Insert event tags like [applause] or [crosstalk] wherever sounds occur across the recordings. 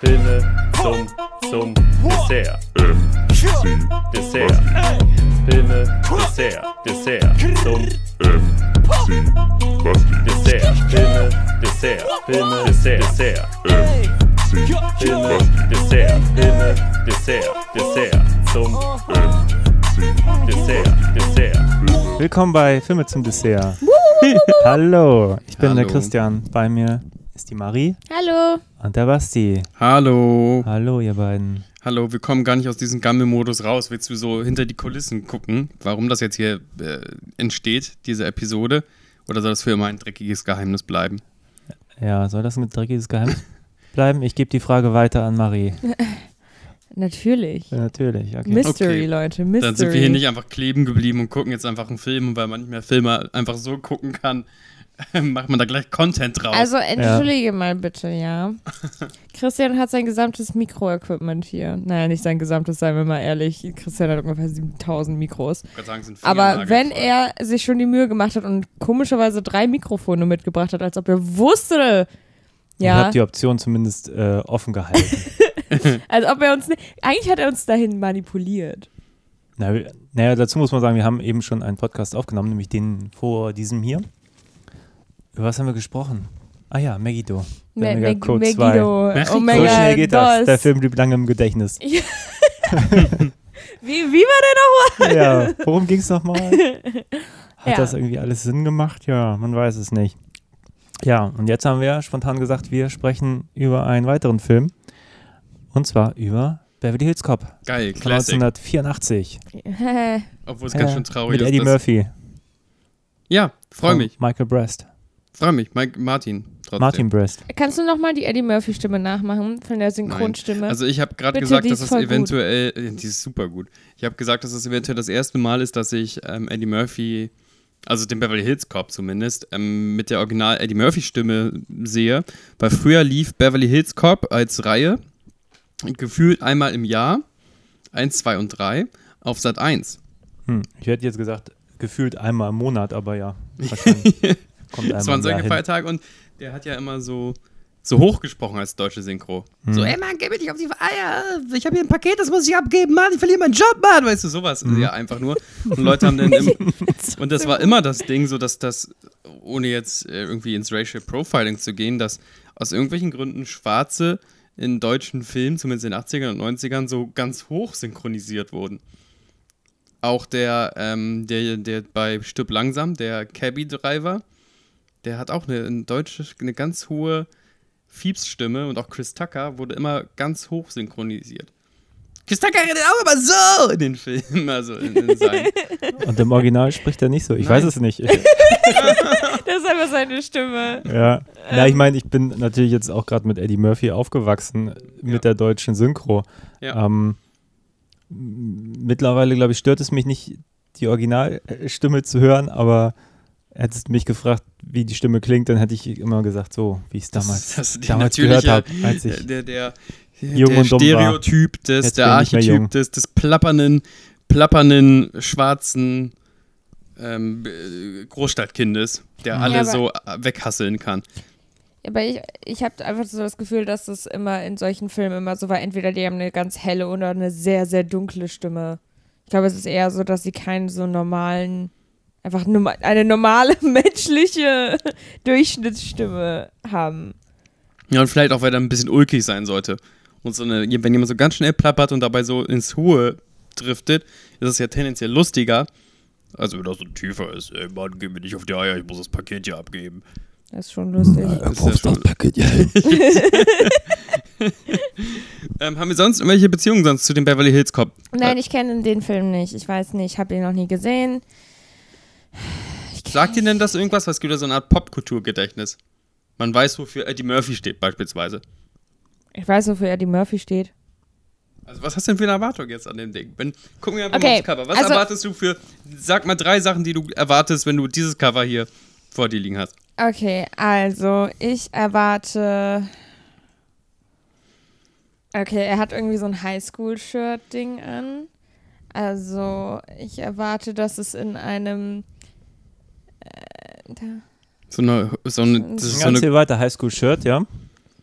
Filme zum, zum Dessert. Dessert. Filme, Dessert, Dessert, zum Dessert. Filme, Dessert, Filme, Dessert, Dessert. Filme, Dessert, Filme, Dessert, Dessert, zum Dessert, Dessert. Willkommen bei Filme zum Dessert. [laughs] Hallo, ich bin der Hallo. Christian. Bei mir ist die Marie Hallo. Und der Basti. Hallo. Hallo, ihr beiden. Hallo, wir kommen gar nicht aus diesem Gammel-Modus raus. Willst du so hinter die Kulissen gucken, warum das jetzt hier äh, entsteht, diese Episode? Oder soll das für immer ein dreckiges Geheimnis bleiben? Ja, soll das ein dreckiges Geheimnis [laughs] bleiben? Ich gebe die Frage weiter an Marie. [laughs] Natürlich. Ja, natürlich, okay. Mystery, Okay. Leute. Mystery. Dann sind wir hier nicht einfach kleben geblieben und gucken jetzt einfach einen Film. Weil man nicht mehr Filme einfach so gucken kann, [laughs] macht man da gleich Content draus. Also entschuldige mal bitte, ja. [laughs] Christian hat sein gesamtes Mikroequipment hier. Naja, nicht sein gesamtes, seien wir mal ehrlich. Christian hat ungefähr 7000 Mikros. Ich sagen, sind Aber wenn er sich schon die Mühe gemacht hat und komischerweise drei Mikrofone mitgebracht hat, als ob er wusste, Ich ja, habe die Option zumindest äh, offen gehalten. [laughs] als ob er uns, ne eigentlich hat er uns dahin manipuliert. Na, naja, dazu muss man sagen, wir haben eben schon einen Podcast aufgenommen, nämlich den vor diesem hier. Über was haben wir gesprochen? Ah ja, Megiddo. Me- Omega Me- Code Megiddo, Mexico. So Omega schnell geht das. Dos. Der Film blieb lange im Gedächtnis. [laughs] Wie, wie war der ja, worum ging es nochmal? [laughs] Hat Ja. das irgendwie alles Sinn gemacht? Ja, man weiß es nicht. Ja, und jetzt haben wir spontan gesagt, wir sprechen über einen weiteren Film. Und zwar über Beverly Hills Cop Geil, von Classic. 1984. noch? [laughs] Obwohl es ganz Ja, schön traurig Mit ist. Eddie dass- Murphy. Ja, freu von mich. Michael Brest. Freu mich. Mike, Martin. Trotzdem. Martin Brest. Kannst du nochmal die Eddie Murphy-Stimme nachmachen von der Synchronstimme? Also ich habe gerade gesagt, dass es voll gut. eventuell, äh, die ist super gut. Ich habe gesagt, dass es eventuell das erste Mal ist, dass ich ähm, Eddie Murphy, also den Beverly Hills Cop zumindest, ähm, mit der Original Eddie Murphy Stimme sehe. Weil früher lief Beverly Hills Cop als Reihe gefühlt einmal im Jahr, 1, 2 und 3, auf Sat 1. Hm, ich hätte jetzt gesagt, gefühlt einmal im Monat, aber ja. [laughs] Kommt Das Jahr hin. Feiertage und der hat ja immer so, so hochgesprochen als deutsche Synchro. Hm. So, ey Mann, geh mir nicht auf die Eier. Ich habe hier ein Paket, das muss ich abgeben, Mann. Ich verliere meinen Job, Mann. Weißt du, sowas. Hm. Ja, einfach nur. Und Leute haben dann im, [laughs] Und das war immer das Ding, so dass das, ohne jetzt äh, irgendwie ins Racial Profiling zu gehen, dass aus irgendwelchen Gründen Schwarze in deutschen Filmen, zumindest in den 80ern und 90ern, so ganz hoch synchronisiert wurden. Auch der, ähm, der, der bei Stirb langsam, der Cabby-Driver, der hat auch eine, eine deutsche, eine ganz hohe Fiebs-Stimme und auch Chris Tucker wurde immer ganz hoch synchronisiert. Chris Tucker redet auch immer so in den Filmen, also in, in seinen. [laughs] Und im Original spricht er nicht so. Ich Nein. weiß es nicht. [laughs] das ist einfach seine Stimme. Ja, na, ich meine, ich bin natürlich jetzt auch gerade mit Eddie Murphy aufgewachsen, mit Ja. der deutschen Synchro. Ja. Ähm, mittlerweile, glaube ich, stört es mich nicht, die Originalstimme zu hören, aber hättest du mich gefragt, wie die Stimme klingt, dann hätte ich immer gesagt, so, wie ich es damals, das ist die damals gehört natürliche- habe, als ich der, der, der, jung der und dumm war. Stereotyp des, Jetzt der. Archetyp des, des plappernden, plappernden, schwarzen ähm, äh, Großstadtkindes, der Mhm. alle Ja, so weghasseln kann. Aber ich, ich habe einfach so das Gefühl, dass es immer in solchen Filmen immer so war, entweder die haben eine ganz helle oder eine sehr, sehr dunkle Stimme. Ich glaube, es ist eher so, dass sie keinen so normalen, einfach eine normale [laughs] menschliche Durchschnittsstimme haben. Ja, und vielleicht auch, weil er ein bisschen ulkig sein sollte. Und so eine, wenn jemand so ganz schnell plappert und dabei so ins Hohe driftet, ist es ja tendenziell lustiger. Also wenn das so tiefer ist, ey Mann, geh mir nicht auf die Eier, ich muss das Paket hier abgeben. Das ist schon lustig. Das ist ja schon, [laughs] ähm, haben wir sonst irgendwelche Beziehungen sonst zu dem Beverly Hills Cop? Nein, ich kenne den Film nicht. Ich weiß nicht, ich habe ihn noch nie gesehen. Sagt dir denn das irgendwas? Was gibt da so eine Art Popkulturgedächtnis? Man weiß, wofür Eddie Murphy steht, beispielsweise. Ich weiß, wofür Eddie Murphy steht. Also, was hast du denn für eine Erwartung jetzt an dem Ding? Wenn, gucken wir einfach Okay, mal aufs Cover. Was also- erwartest du für. Sag mal drei Sachen, die du erwartest, wenn du dieses Cover hier vor dir liegen hast. Okay, also ich erwarte. Okay, er hat irgendwie so ein Highschool-Shirt-Ding an. Also ich erwarte, dass es in einem. Äh, da, So eine. So eine, das ist so Ganz eine hier weiter, Highschool-Shirt, ja.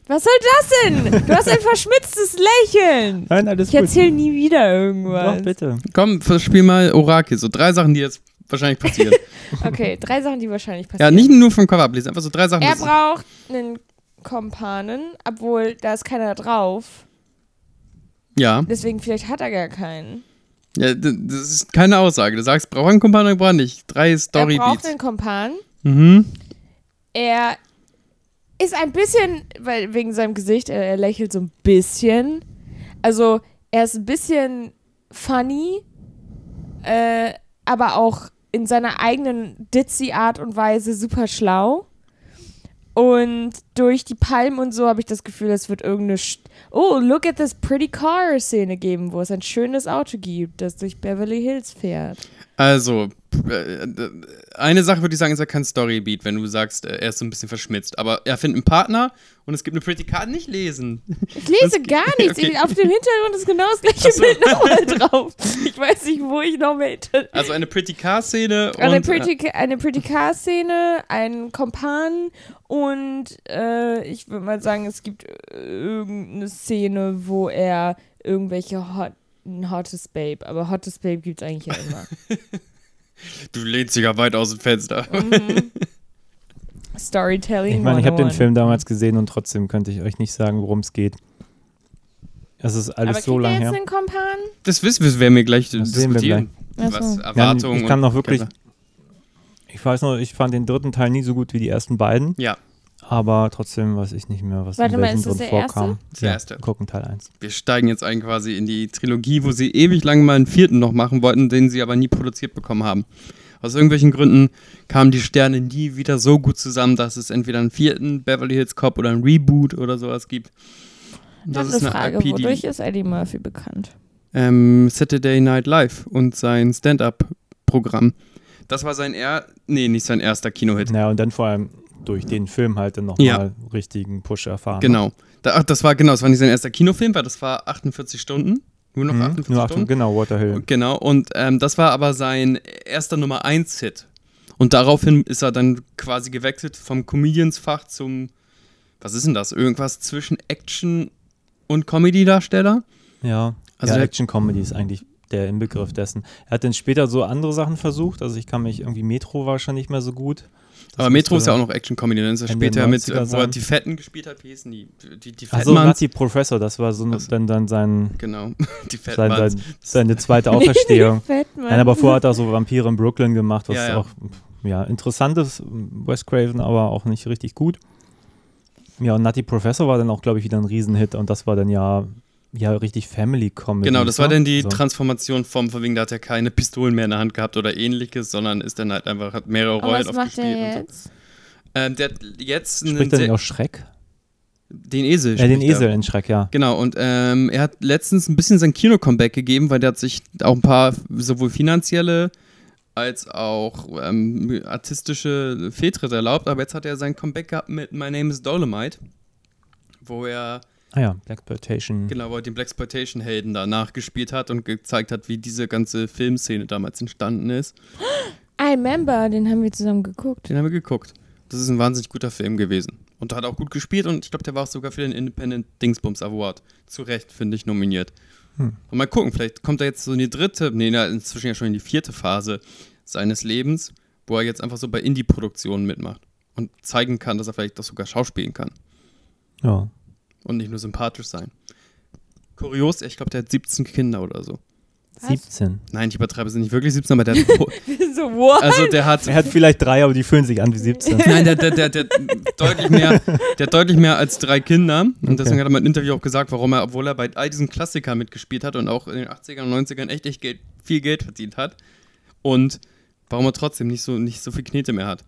Was soll das denn? Du hast ein verschmitztes Lächeln. Nein, alles Ich erzähle nie wieder irgendwas. Doch, bitte. Komm, spiel mal Orakel. So drei Sachen, die jetzt wahrscheinlich passieren. [laughs] Okay, drei Sachen, die wahrscheinlich ja, passieren. nicht nur vom Cover ablesen, einfach so drei Sachen. er braucht einen Kompanen, obwohl da ist keiner drauf. ja. Deswegen vielleicht hat er gar keinen. Ja, das ist keine Aussage. Du sagst, braucht einen Kumpel oder braucht nicht. Drei er Story braucht Beats. einen Kompan. Mhm. Er ist ein bisschen, weil wegen seinem Gesicht, er, er lächelt so ein bisschen. Also er ist ein bisschen funny, äh, aber auch in seiner eigenen ditzy Art und Weise super schlau. Und durch die Palmen und so habe ich das Gefühl, es wird irgendeine St Oh, look at this pretty car Szene geben, wo es ein schönes Auto gibt, das durch Beverly Hills fährt. Also, eine Sache würde ich sagen, ist ja kein Storybeat, wenn du sagst, äh, er ist so ein bisschen verschmitzt. Aber er findet einen Partner und es gibt eine Pretty Card nicht lesen. Ich lese Das- gar nichts. okay. Auf dem Hintergrund ist genau das gleiche so. Bild nochmal drauf. Ich weiß nicht, wo ich noch mehr hinter. Also eine Pretty Car-Szene und. Eine äh, Pretty, eine Pretty Car-Szene, ein Kompan und äh, ich würde mal sagen, es gibt äh, irgendeine Szene, wo er irgendwelche Hot, ein hottes Babe, aber hottes Babe gibt es eigentlich ja immer. [laughs] du lehnst dich ja weit aus dem Fenster. mhm. Storytelling. Ich meine, ich habe den 101. Film damals gesehen und trotzdem könnte ich euch nicht sagen, worum es geht. Es ist alles aber so lange her. Das wissen wir, werden wir gleich Das sehen wir diskutieren. gleich. Was. Erwartungen Ja, ich kann noch wirklich- Ich weiß noch, ich fand den dritten Teil nie so gut wie die ersten beiden, Ja, aber trotzdem weiß ich nicht mehr, was Warte in mal, welchen ist das drin der erste? vorkam. Das ist der ja, erste. gucken Teil 1. wir steigen jetzt ein quasi in die Trilogie, wo sie ewig lang mal einen vierten noch machen wollten, den sie aber nie produziert bekommen haben. Aus irgendwelchen Gründen kamen die Sterne nie wieder so gut zusammen, dass es entweder einen vierten Beverly Hills Cop oder einen Reboot oder sowas gibt. Das ist eine Frage, IP, wodurch ist Eddie Murphy bekannt? ähm, Saturday Night Live und sein Stand-Up-Programm. Das war sein er, nee, nicht sein erster Kinohit. Naja, und dann vor allem durch den Film halt dann nochmal Ja. richtigen Push erfahren. Genau. Da, ach, das war genau, das war nicht sein erster Kinofilm, weil das war 48 Stunden. Nur noch Mhm, 48 nur Stunden. Genau, Waterhill. Genau, und ähm, das war aber sein erster Nummer 1 Hit. Und daraufhin ist er dann quasi gewechselt vom Comedians-Fach zum, was ist denn das? Irgendwas zwischen Action und Comedy-Darsteller? Ja, Also ja Action-Comedy ist eigentlich der Inbegriff dessen. Er hat dann später so andere Sachen versucht, also ich kann mich irgendwie, Metro war schon nicht mehr so gut. Aber Metro ist ja auch noch Action-Comedy, dann ist er später mit, 90er äh, wo er die Fetten gespielt hat, wie hießen die? Die, die Fettmanns. Nutty Professor, das war so Ach so. dann, dann sein, Genau, [laughs] die sein, Fettmanns. sein, seine zweite [laughs] Auferstehung. Fettmann. Nein, aber vorher hat er so Vampire in Brooklyn gemacht, was Ja, ja. auch ja, interessant ist. Wes Craven, aber auch nicht richtig gut. Ja, und Nutty Professor war dann auch, glaube ich, wieder ein Riesenhit und das war dann ja, ja richtig Family Comedy. Genau, das war dann die so. Transformation vom, von wegen, da hat er keine Pistolen mehr in der Hand gehabt oder ähnliches, sondern ist dann halt einfach, hat mehrere Und Rollen was macht aufgespielt. er und so. jetzt? Ähm, der hat jetzt Spricht er nicht auch Schreck? den Esel. Ja, den er. Esel in Schreck, ja. Genau, und ähm, er hat letztens ein bisschen sein Kino-Comeback gegeben, weil der hat sich auch ein paar sowohl finanzielle als auch ähm, artistische Fehltritte erlaubt, aber jetzt hat er sein Comeback gehabt mit My Name is Dolomite, wo er Ah ja, Blaxploitation. genau wo er den Blaxploitation-Helden da nachgespielt hat und gezeigt hat, wie diese ganze Filmszene damals entstanden ist. [gasps] I remember, den haben wir zusammen geguckt. Den haben wir geguckt. Das ist ein wahnsinnig guter Film gewesen. Und hat auch gut gespielt und ich glaube, der war auch sogar für den Independent Dingsbums Award. Zu Recht, finde ich, nominiert. Hm. Und mal gucken, vielleicht kommt er jetzt so in die dritte, nee, inzwischen ja schon in die vierte Phase seines Lebens, wo er jetzt einfach so bei Indie-Produktionen mitmacht und zeigen kann, dass er vielleicht auch sogar schauspielen kann Ja. Und nicht nur sympathisch sein. Kurios, ich glaube, der hat 17 Kinder oder so. Was? 17. Nein, ich übertreibe es nicht wirklich 17, aber der hat, [laughs] so, what? also der hat Er hat vielleicht drei, aber die fühlen sich an wie 17. Nein, der, der, der, der, deutlich mehr, der hat deutlich mehr als drei Kinder. Und Okay. deswegen hat er mal im Interview auch gesagt, warum er, obwohl er bei all diesen Klassikern mitgespielt hat und auch in den 80ern und 90ern echt, echt Geld, viel Geld verdient hat. Und warum er trotzdem nicht so, nicht so viel Knete mehr hat.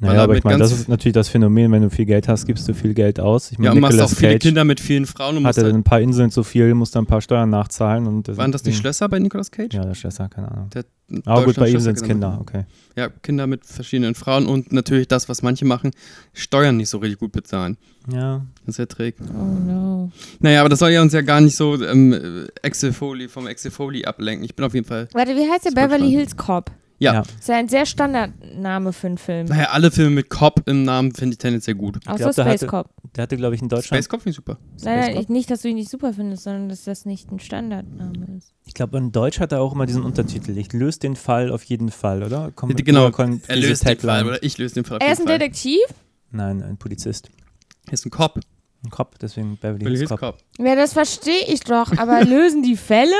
Weil Naja, er aber ich meine, das ist natürlich das Phänomen, wenn du viel Geld hast, gibst du viel Geld aus. Ich Ja, meine, und machst auch Nicolas viele Cage Kinder mit vielen Frauen und musst hatte dann halt, ein paar Inseln zu viel, muss dann ein paar Steuern nachzahlen. Und Waren das die Schlösser bei Nicolas Cage? Ja, der Schlösser, keine Ahnung. Der Aber gut, bei ihm sind es. Kinder, okay. Ja, Kinder mit verschiedenen Frauen und natürlich das, was manche machen, Steuern nicht so richtig gut bezahlen. Ja, Das ist ja träg. oh no. Naja, aber das soll ja uns ja gar nicht so ähm, Excel Foley vom Excel Foley ablenken. Ich bin auf jeden Fall. Warte, wie heißt der? Beverly spannend. Hills Cop. Ja. Ja. Ist ja ein sehr Standardname für einen Film. Naja, alle Filme mit Cop im Namen finde ich tendenziell gut. Außer glaub, der Space hatte- Cop. Der hatte, glaube ich, in Deutschland. Space Cop finde ich super. Nein, nein, Cop? ich, nicht, dass du ihn nicht super findest, sondern dass das nicht ein Standardname ist. Ich glaube, in Deutsch hat er auch immer diesen Untertitel. Ich löse den Fall auf jeden Fall, oder? Komm, Genau, Er löst den? Fall oder ich löse den Fall auf Er ist ein jeden Fall. Detektiv? Nein, ein Polizist. Er ist ein Cop. Ein Cop, deswegen Beverly Beverly Hills Cop. Cop. Ja, das verstehe ich doch, aber [laughs] lösen die Fälle?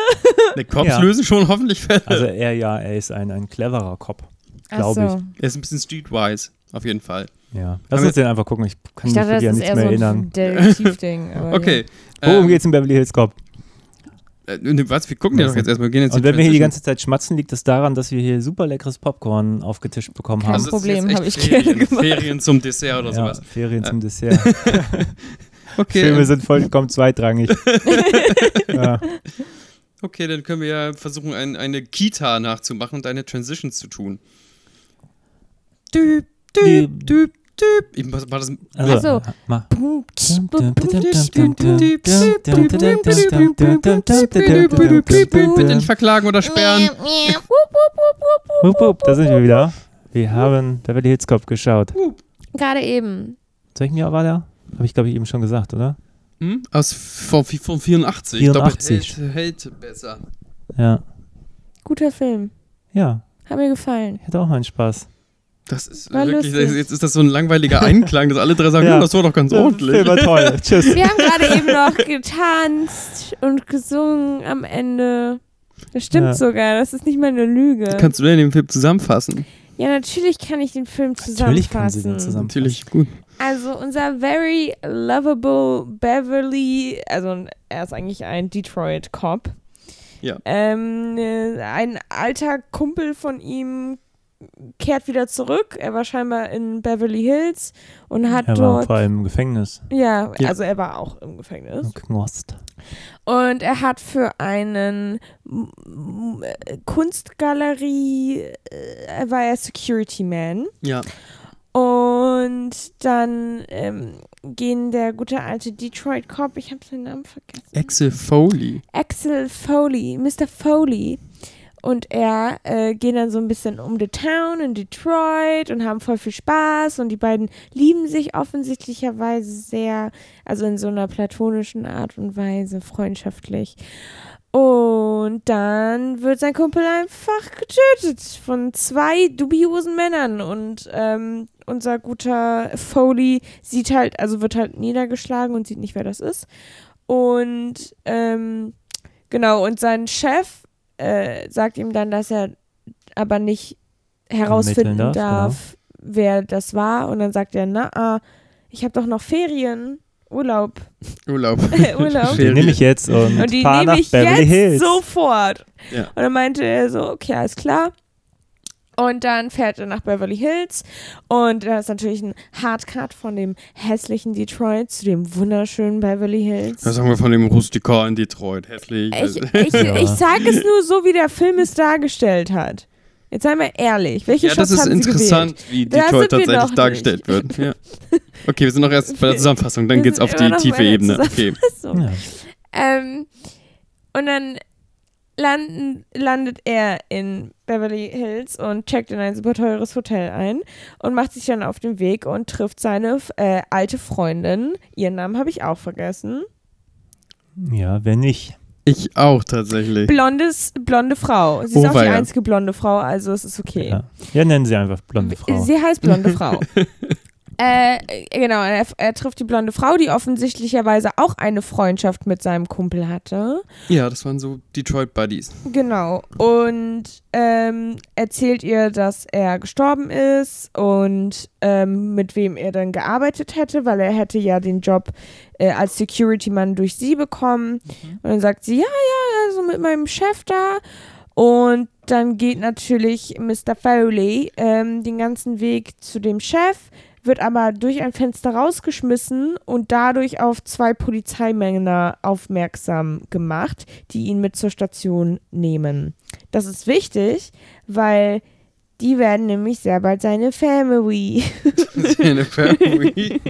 Ne, Cops Ja. lösen schon hoffentlich Fälle. Also er ja, er ist ein, ein cleverer Cop, Ach glaube so. ich. er ist ein bisschen streetwise, auf jeden Fall. Ja. Lass uns den einfach gucken. Ich kann Ich mich dachte, das an ist nichts eher mehr so erinnern. ein Detektivding. [laughs] aber Okay. Worum ähm, geht's in Beverly Hills Cop? Äh, ne, was? Wir gucken ja doch jetzt erstmal. Wir gehen jetzt Und wenn wir hier die ganze Zeit schmatzen, liegt es daran, dass wir hier super leckeres Popcorn aufgetischt bekommen Kein haben. Also das ist Problem, jetzt echt hab ich Ferien, gerne gemacht. Ferien zum Dessert oder ja, sowas. Ferien Äh. zum Dessert. [laughs] Okay, Filme ähm, sind vollkommen zweitrangig. ja. okay, dann können wir ja versuchen, ein, eine Kita nachzumachen und eine Transitions zu tun. Düb, düb, düb, düb. Was war das? Also, Ach so. mach. Bitte nicht verklagen oder sperren. Da sind wir wieder. Wir haben Beverly Hills Cop geschaut. Gerade eben. Welchen Jahr war der? Habe ich, glaube ich, eben schon gesagt, oder? Hm? Aus von, von 84. Ich glaube, 84. hält, hält besser. Ja. Guter Film. Ja, Hat mir gefallen. ich hatte auch meinen Spaß. Das ist War wirklich, lustig. jetzt ist das so ein langweiliger Einklang, dass alle drei sagen, [laughs] Ja. ja. das war doch ganz ordentlich. Film war toll. [laughs] Tschüss. Wir haben gerade eben noch getanzt und gesungen am Ende. Das stimmt Ja. sogar, das ist nicht mal eine Lüge. Kannst du denn den Film zusammenfassen? ja, natürlich kann ich den Film zusammenfassen. Natürlich kann sie den zusammen. Natürlich, gut. Also unser very lovable Beverly, also er ist eigentlich ein Detroit Cop. Ja. Ähm, äh, ein alter Kumpel von ihm kehrt wieder zurück. Er war scheinbar in Beverly Hills und hat Er war dort vor allem im Gefängnis. ja, Ja. also er war auch im Gefängnis. Im Knast. Und er hat für einen Kunstgalerie, äh, er war er Security Man. Ja. Und dann ähm, gehen der gute alte Detroit Cop, ich habe seinen Namen vergessen. Axel Foley. Axel Foley, Mr. Foley. Und er äh, gehen dann so ein bisschen um the town in Detroit und haben voll viel Spaß. Und die beiden lieben sich offensichtlicherweise sehr, also in so einer platonischen Art und Weise, freundschaftlich. Und dann wird sein Kumpel einfach getötet von zwei dubiosen Männern. Und ähm, unser guter Foley sieht halt, also wird halt niedergeschlagen und sieht nicht, wer das ist. Und ähm, genau, und sein Chef äh, sagt ihm dann, dass er aber nicht herausfinden darf, darf, wer das war. Und dann sagt er, na, ah, ich habe doch noch Ferien, Urlaub, Urlaub. [laughs] Urlaub. Den Ferien. nehme ich jetzt und, Und die fahr nehme nach ich Beverly jetzt Hills. sofort. Ja. Und dann meinte er so, okay, alles klar. Und dann fährt er nach Beverly Hills und da ist natürlich ein Hardcut von dem hässlichen Detroit zu dem wunderschönen Beverly Hills. Was sagen wir von dem Rustikar in Detroit? Hässlich. Ich, [laughs] ich, Ja. ich sage es nur so, wie der Film es dargestellt hat. Jetzt sei mal ehrlich, welche ja, das Shots ist haben Sie interessant, wie Da Detroit wir tatsächlich dargestellt wird. Ja. [laughs] Okay, wir sind noch erst bei der Zusammenfassung, dann Wir geht's auf die tiefe Ebene. Okay. Ja. Ähm, und dann landen, landet er in Beverly Hills und checkt in ein super teures Hotel ein und macht sich dann auf den Weg und trifft seine äh, alte Freundin. Ihren Namen habe ich auch vergessen. ja, wenn nicht. Ich auch tatsächlich. Blondes, blonde Frau. Sie ist Oh, auch die einzige blonde Frau, also es ist okay. Ja. ja, nennen sie einfach blonde Frau. Sie heißt blonde Frau. [laughs] äh, genau, er, er trifft die blonde Frau, die offensichtlicherweise auch eine Freundschaft mit seinem Kumpel hatte. Ja, das waren so Detroit Buddies. Genau. Und ähm, erzählt ihr, dass er gestorben ist und ähm, mit wem er dann gearbeitet hätte, weil er hätte ja den Job äh, als Security-Mann durch sie bekommen. Und dann sagt sie, ja, ja, also mit meinem Chef da. Und dann geht natürlich Mr. Foley ähm, den ganzen Weg zu dem Chef, wird aber durch ein Fenster rausgeschmissen und dadurch auf zwei Polizeimänner aufmerksam gemacht, die ihn mit zur Station nehmen. Das ist wichtig, weil die werden nämlich sehr bald seine Family. [laughs] Eine Family.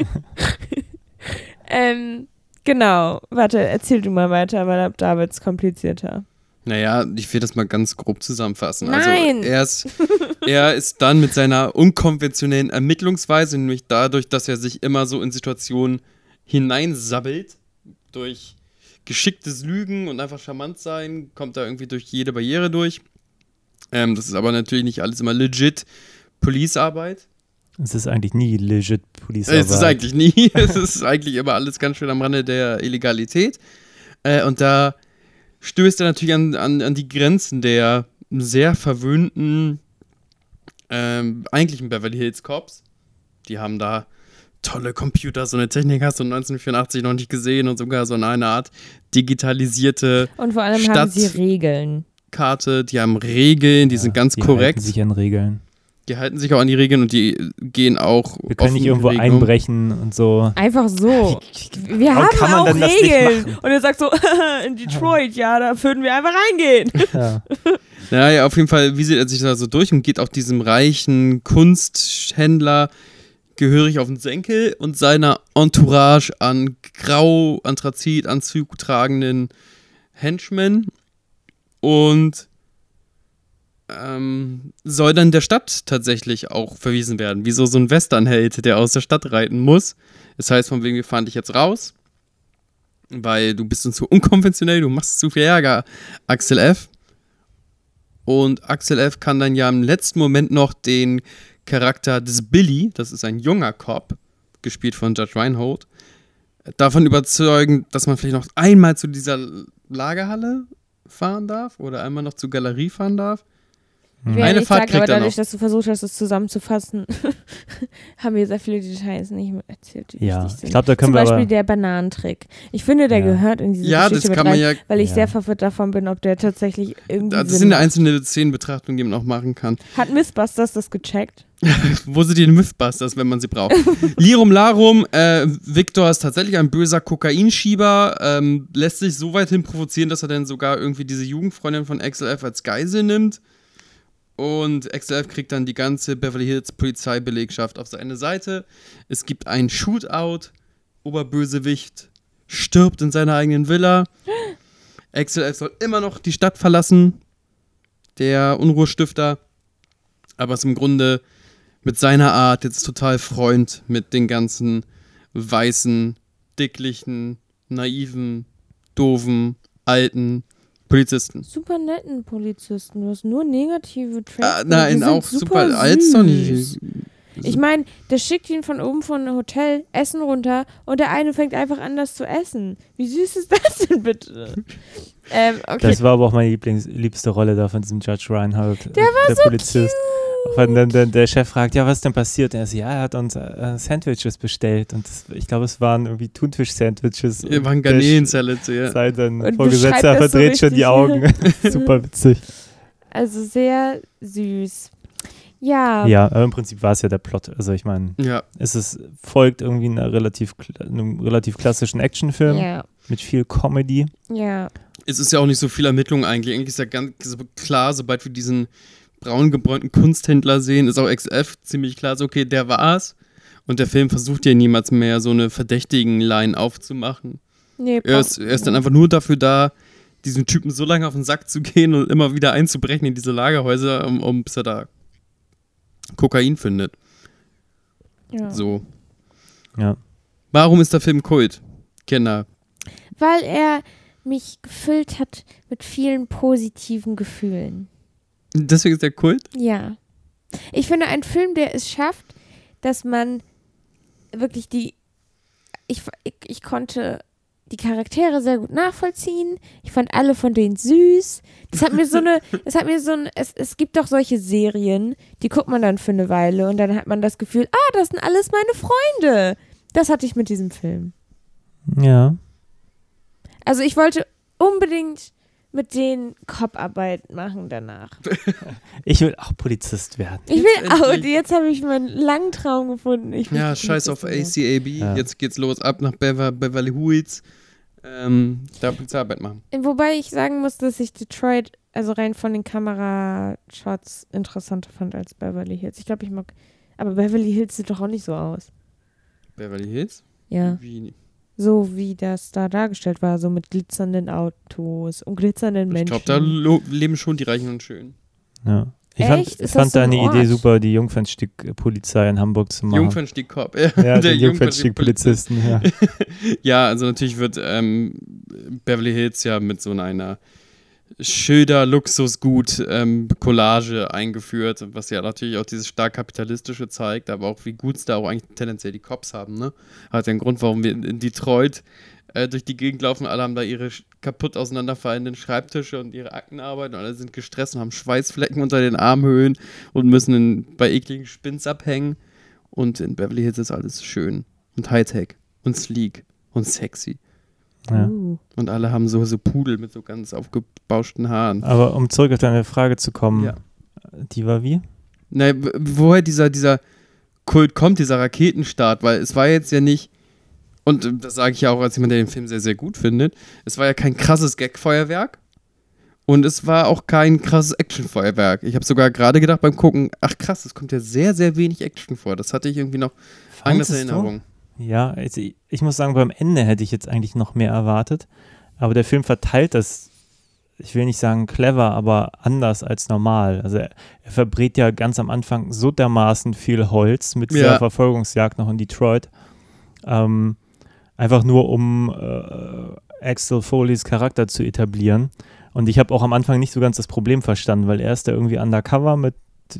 [laughs] ähm, genau. Warte, erzähl du mal weiter, weil ab da wird's komplizierter. Naja, ich will das mal ganz grob zusammenfassen. Nein! Also er ist, er ist dann mit seiner unkonventionellen Ermittlungsweise, nämlich dadurch, dass er sich immer so in Situationen hineinsabbelt, durch geschicktes Lügen und einfach charmant sein, kommt er irgendwie durch jede Barriere durch. Ähm, das ist aber natürlich nicht alles immer legit Policearbeit. Es ist eigentlich nie legit Polizeiarbeit. Es ist eigentlich nie. [laughs] es ist eigentlich immer alles ganz schön am Rande der Illegalität. Äh, und da stößt er natürlich an, an, an die Grenzen der sehr verwöhnten ähm, eigentlichen Beverly Hills Cops. Die haben da tolle Computer, so eine Technik hast du 1984 noch nicht gesehen und sogar so eine Art digitalisierte Und vor allem Stadt- haben sie Regeln. Karte. Die haben Regeln, die sind ganz die korrekt. Sich an Regeln. Die halten sich auch an die Regeln und die gehen auch. Wir können offen nicht irgendwo um. einbrechen und so. Einfach so. Wir Warum haben kann man auch Regeln. Und er sagt so, [laughs] in Detroit, ja, da würden wir einfach reingehen. [laughs] Ja. Naja, auf jeden Fall wieselt er sich da so durch und geht auch diesem reichen Kunsthändler gehörig auf den Senkel und seiner Entourage an grau Anthrazit-Anzug tragenden Henchmen und ähm, soll dann der Stadt tatsächlich auch verwiesen werden, wie so, so ein Westernheld, der aus der Stadt reiten muss. Das heißt, von wegen, wir fahren dich jetzt raus, weil du bist uns zu unkonventionell, du machst zu viel Ärger, Axel F. Und Axel F. kann dann ja im letzten Moment noch den Charakter des Billy, das ist ein junger Cop, gespielt von Judge Reinhold, davon überzeugen, dass man vielleicht noch einmal zu dieser Lagerhalle fahren darf oder einmal noch zur Galerie fahren darf. Ich will Eine Fahrt sagen, kriegt aber er dadurch, noch. dass du versucht hast, es zusammenzufassen, [laughs] haben wir sehr viele Details nicht mehr erzählt, die Ja, wichtig sind. ich glaube, da können Zum wir Beispiel aber. der Bananentrick. Ich finde, der Ja. gehört in diese Ja, Geschichte das kann mit man rein, ja. weil ich Ja. sehr verwirrt davon bin, ob der tatsächlich irgendwie Das Sinn sind einzelne Szenenbetrachtungen, die man auch machen kann. Hat Mythbusters das gecheckt? [laughs] Wo sind die Mythbusters, wenn man sie braucht? [laughs] Lirum Larum, äh, Victor ist tatsächlich ein böser Kokainschieber, ähm, lässt sich so weit hin provozieren, dass er dann sogar irgendwie diese Jugendfreundin von XLF als Geisel nimmt. Und XLF kriegt dann die ganze Beverly Hills Polizeibelegschaft auf seine Seite. Es gibt ein Shootout. Oberbösewicht stirbt in seiner eigenen Villa. XLF soll immer noch die Stadt verlassen. Der Unruhestifter. Aber ist im Grunde mit seiner Art jetzt total Freund mit den ganzen weißen, dicklichen, naiven, doofen, alten Polizisten. Super netten Polizisten. Du hast nur negative Traits. Ah, nein, sind auch super, alt ist doch nicht. Ich meine, der schickt ihn von oben von einem Hotel Essen runter und der eine fängt einfach an, das zu essen. Wie süß ist das denn bitte? [laughs] ähm, okay. Das war aber auch meine Lieblings liebste Rolle da von diesem Judge Reinhold. Der war so Polizist. Auch wenn dann, dann der Chef fragt, ja, was ist denn passiert? Und er sagt, ja, er hat uns äh, Sandwiches bestellt. Und das, ich glaube, es waren irgendwie Thunfisch-Sandwiches. Wir Und waren Garnelen-Salad, ja. Sei dann Und Vorgesetzter das so verdreht schon die. Augen. [laughs] Super witzig. Also sehr süß. Ja. Ja, aber im Prinzip war es ja der Plot. Also ich meine, Ja, es ist, folgt irgendwie einer relativ, einem relativ klassischen Actionfilm Ja. mit viel Comedy. Ja. es ist ja auch nicht so viel Ermittlung eigentlich. Eigentlich ist ja ganz klar, sobald wir diesen braun gebräunten Kunsthändler sehen, ist auch XF ziemlich klar so, okay, der war's. Und der Film versucht ja niemals mehr so eine verdächtigen Line aufzumachen. Nee, Er ist, er ist dann einfach nur dafür da, diesen Typen so lange auf den Sack zu gehen und immer wieder einzubrechen in diese Lagerhäuser, um, um bis er da Kokain findet. ja. So. Ja. Warum ist der Film Kult? Kinder. Weil er mich gefüllt hat mit vielen positiven Gefühlen. Deswegen ist der Kult? Ja. Ich finde, ein Film, der es schafft, dass man wirklich die. Ich, ich, ich konnte die Charaktere sehr gut nachvollziehen. Ich fand alle von denen süß. Das hat mir so eine. [laughs] Das hat mir so ein. Es, es gibt doch solche Serien, die guckt man dann für eine Weile und dann hat man das Gefühl, ah, das sind alles meine Freunde. Das hatte ich mit diesem Film. Ja. Also ich wollte unbedingt mit denen Kopfarbeit machen danach. [laughs] Ich will auch Polizist werden. Ich will auch, jetzt habe ich meinen langen Traum gefunden. Ich Ja, scheiß auf. ACAB. Ja. Jetzt geht's los, ab nach Bever Beverly Hills. Ähm, da Polizeiarbeit machen. Wobei ich sagen muss, dass ich Detroit, also rein von den Kamerashots, interessanter fand als Beverly Hills. Ich glaube, ich mag. Aber Beverly Hills sieht doch auch nicht so aus. Beverly Hills? Ja. Wie? So wie das da dargestellt war, so mit glitzernden Autos und glitzernden Ich Menschen. glaube, da lo- leben schon die Reichen und Schönen. Ja. Ich Echt? fand, ich fand so ein deine Idee super, die Jungfernstieg-Polizei in Hamburg zu machen. Jungfernstieg-Cop. Ja, ja, der die Jungfernstieg-Polizisten, ja. [laughs] Ja, also natürlich wird ähm, Beverly Hills ja mit so einer Schilder-Luxusgut-Collage eingeführt, was ja natürlich auch dieses stark kapitalistische zeigt, aber auch wie gut es da auch eigentlich tendenziell die Cops haben. Ne? Hat ja einen Grund, warum wir in, in Detroit äh, durch die Gegend laufen. Alle haben da ihre kaputt auseinanderfallenden Schreibtische und ihre Aktenarbeit und alle sind gestresst und haben Schweißflecken unter den Armhöhlen und müssen in, bei ekligen Spins abhängen. Und in Beverly Hills ist alles schön und Hightech und sleek und sexy. Ja. Und alle haben so, so Pudel mit so ganz aufgebauschten Haaren. Aber um zurück auf deine Frage zu kommen, Ja. die war wie? Na, woher dieser, dieser Kult kommt, dieser Raketenstart, weil es war jetzt ja nicht, und das sage ich ja auch als jemand, der den Film sehr, sehr gut findet, es war ja kein krasses Gag-Feuerwerk und es war auch kein krasses Action-Feuerwerk. Ich habe sogar gerade gedacht beim Gucken, ach krass, es kommt ja sehr, sehr wenig Action vor. Das hatte ich irgendwie noch anders? Erinnerung. Ja, also ich, ich muss sagen, beim Ende hätte ich jetzt eigentlich noch mehr erwartet. Aber der Film verteilt das, ich will nicht sagen clever, aber anders als normal. Also er, er verbrät ja ganz am Anfang so dermaßen viel Holz mit dieser Ja. Verfolgungsjagd noch in Detroit. Ähm, einfach nur um äh, Axel Foleys Charakter zu etablieren. Und ich habe auch am Anfang nicht so ganz das Problem verstanden, weil er ist da irgendwie undercover mit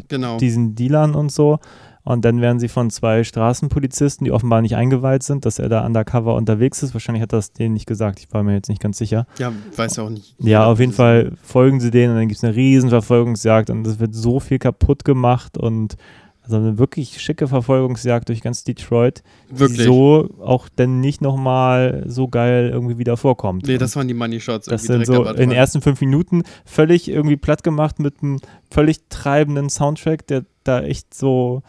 Genau. diesen Dealern und so. Und dann werden sie von zwei Straßenpolizisten, die offenbar nicht eingeweiht sind, dass er da undercover unterwegs ist. Wahrscheinlich hat er das denen nicht gesagt. Ich war mir jetzt nicht ganz sicher. ja, weiß auch nicht. Ja, auf jeden Fall folgen sie denen und dann gibt es eine riesen Verfolgungsjagd und es wird so viel kaputt gemacht und also eine wirklich schicke Verfolgungsjagd durch ganz Detroit, Wirklich. die so auch dann nicht nochmal so geil irgendwie wieder vorkommt. nee, das waren die Money Shots. Das sind so in den ersten fünf Minuten völlig irgendwie platt gemacht mit einem völlig treibenden Soundtrack, der da echt so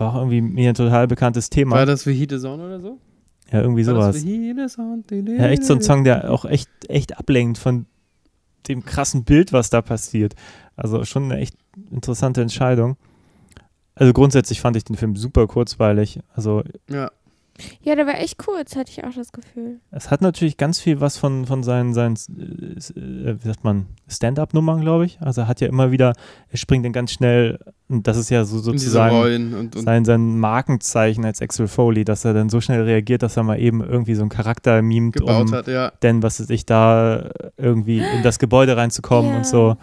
war auch irgendwie mir ein total bekanntes Thema. War das für Heat the Zone oder so? ja, irgendwie War das sowas. für Heat the Zone? Ja, echt so ein Song, der auch echt, echt ablenkt von dem krassen Bild, was da passiert. Also schon eine echt interessante Entscheidung. Also grundsätzlich fand ich den Film super kurzweilig. Also Ja, Ja, der war echt kurz, hatte ich auch das Gefühl. es hat natürlich ganz viel was von, von seinen, seinen äh, wie sagt man, Stand-up-Nummern, glaube ich. Also er hat ja immer wieder, er springt dann ganz schnell, und das ist ja so sozusagen und, und sein, sein Markenzeichen als Axel Foley, dass er dann so schnell reagiert, dass er mal eben irgendwie so einen Charakter mimt, gebaut um hat, ja. denn was weiß ich, da irgendwie in das Gebäude reinzukommen Ja. und so.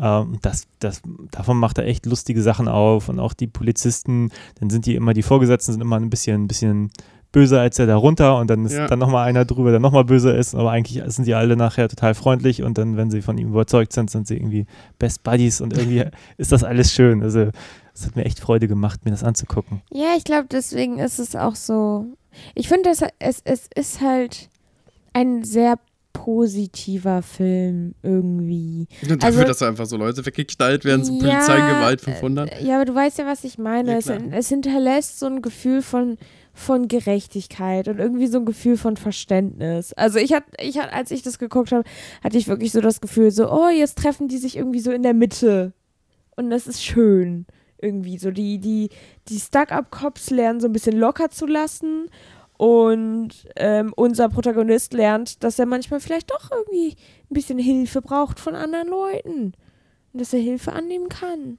Ähm, das, das, davon macht er echt lustige Sachen auf und auch die Polizisten, dann sind die immer, die Vorgesetzten sind immer ein bisschen, ein bisschen böser als er darunter und dann ist Ja. dann nochmal einer drüber, der nochmal böser ist, aber eigentlich sind die alle nachher total freundlich und dann, wenn sie von ihm überzeugt sind, sind sie irgendwie Best Buddies und irgendwie [laughs] ist das alles schön. Also es hat mir echt Freude gemacht, mir das anzugucken. Ja, ich glaube, deswegen ist es auch so. Ich finde, es, es, es ist halt ein sehr positiver Film irgendwie. Und Also- dafür, dass da einfach so Leute weggeknallt werden, so Ja, Polizeigewalt 500. Äh, Ja, aber du weißt ja, was ich meine. Ja, es, es hinterlässt so ein Gefühl von, von Gerechtigkeit und irgendwie so ein Gefühl von Verständnis. Also ich hatte, ich hatte, als ich das geguckt habe, hatte ich wirklich so das Gefühl, so, oh, jetzt treffen die sich irgendwie so in der Mitte. Und das ist schön. Irgendwie so. Die, die, die Stuck-Up-Cops lernen so ein bisschen locker zu lassen. Und ähm, unser Protagonist lernt, dass er manchmal vielleicht doch irgendwie ein bisschen Hilfe braucht von anderen Leuten. Und dass er Hilfe annehmen kann.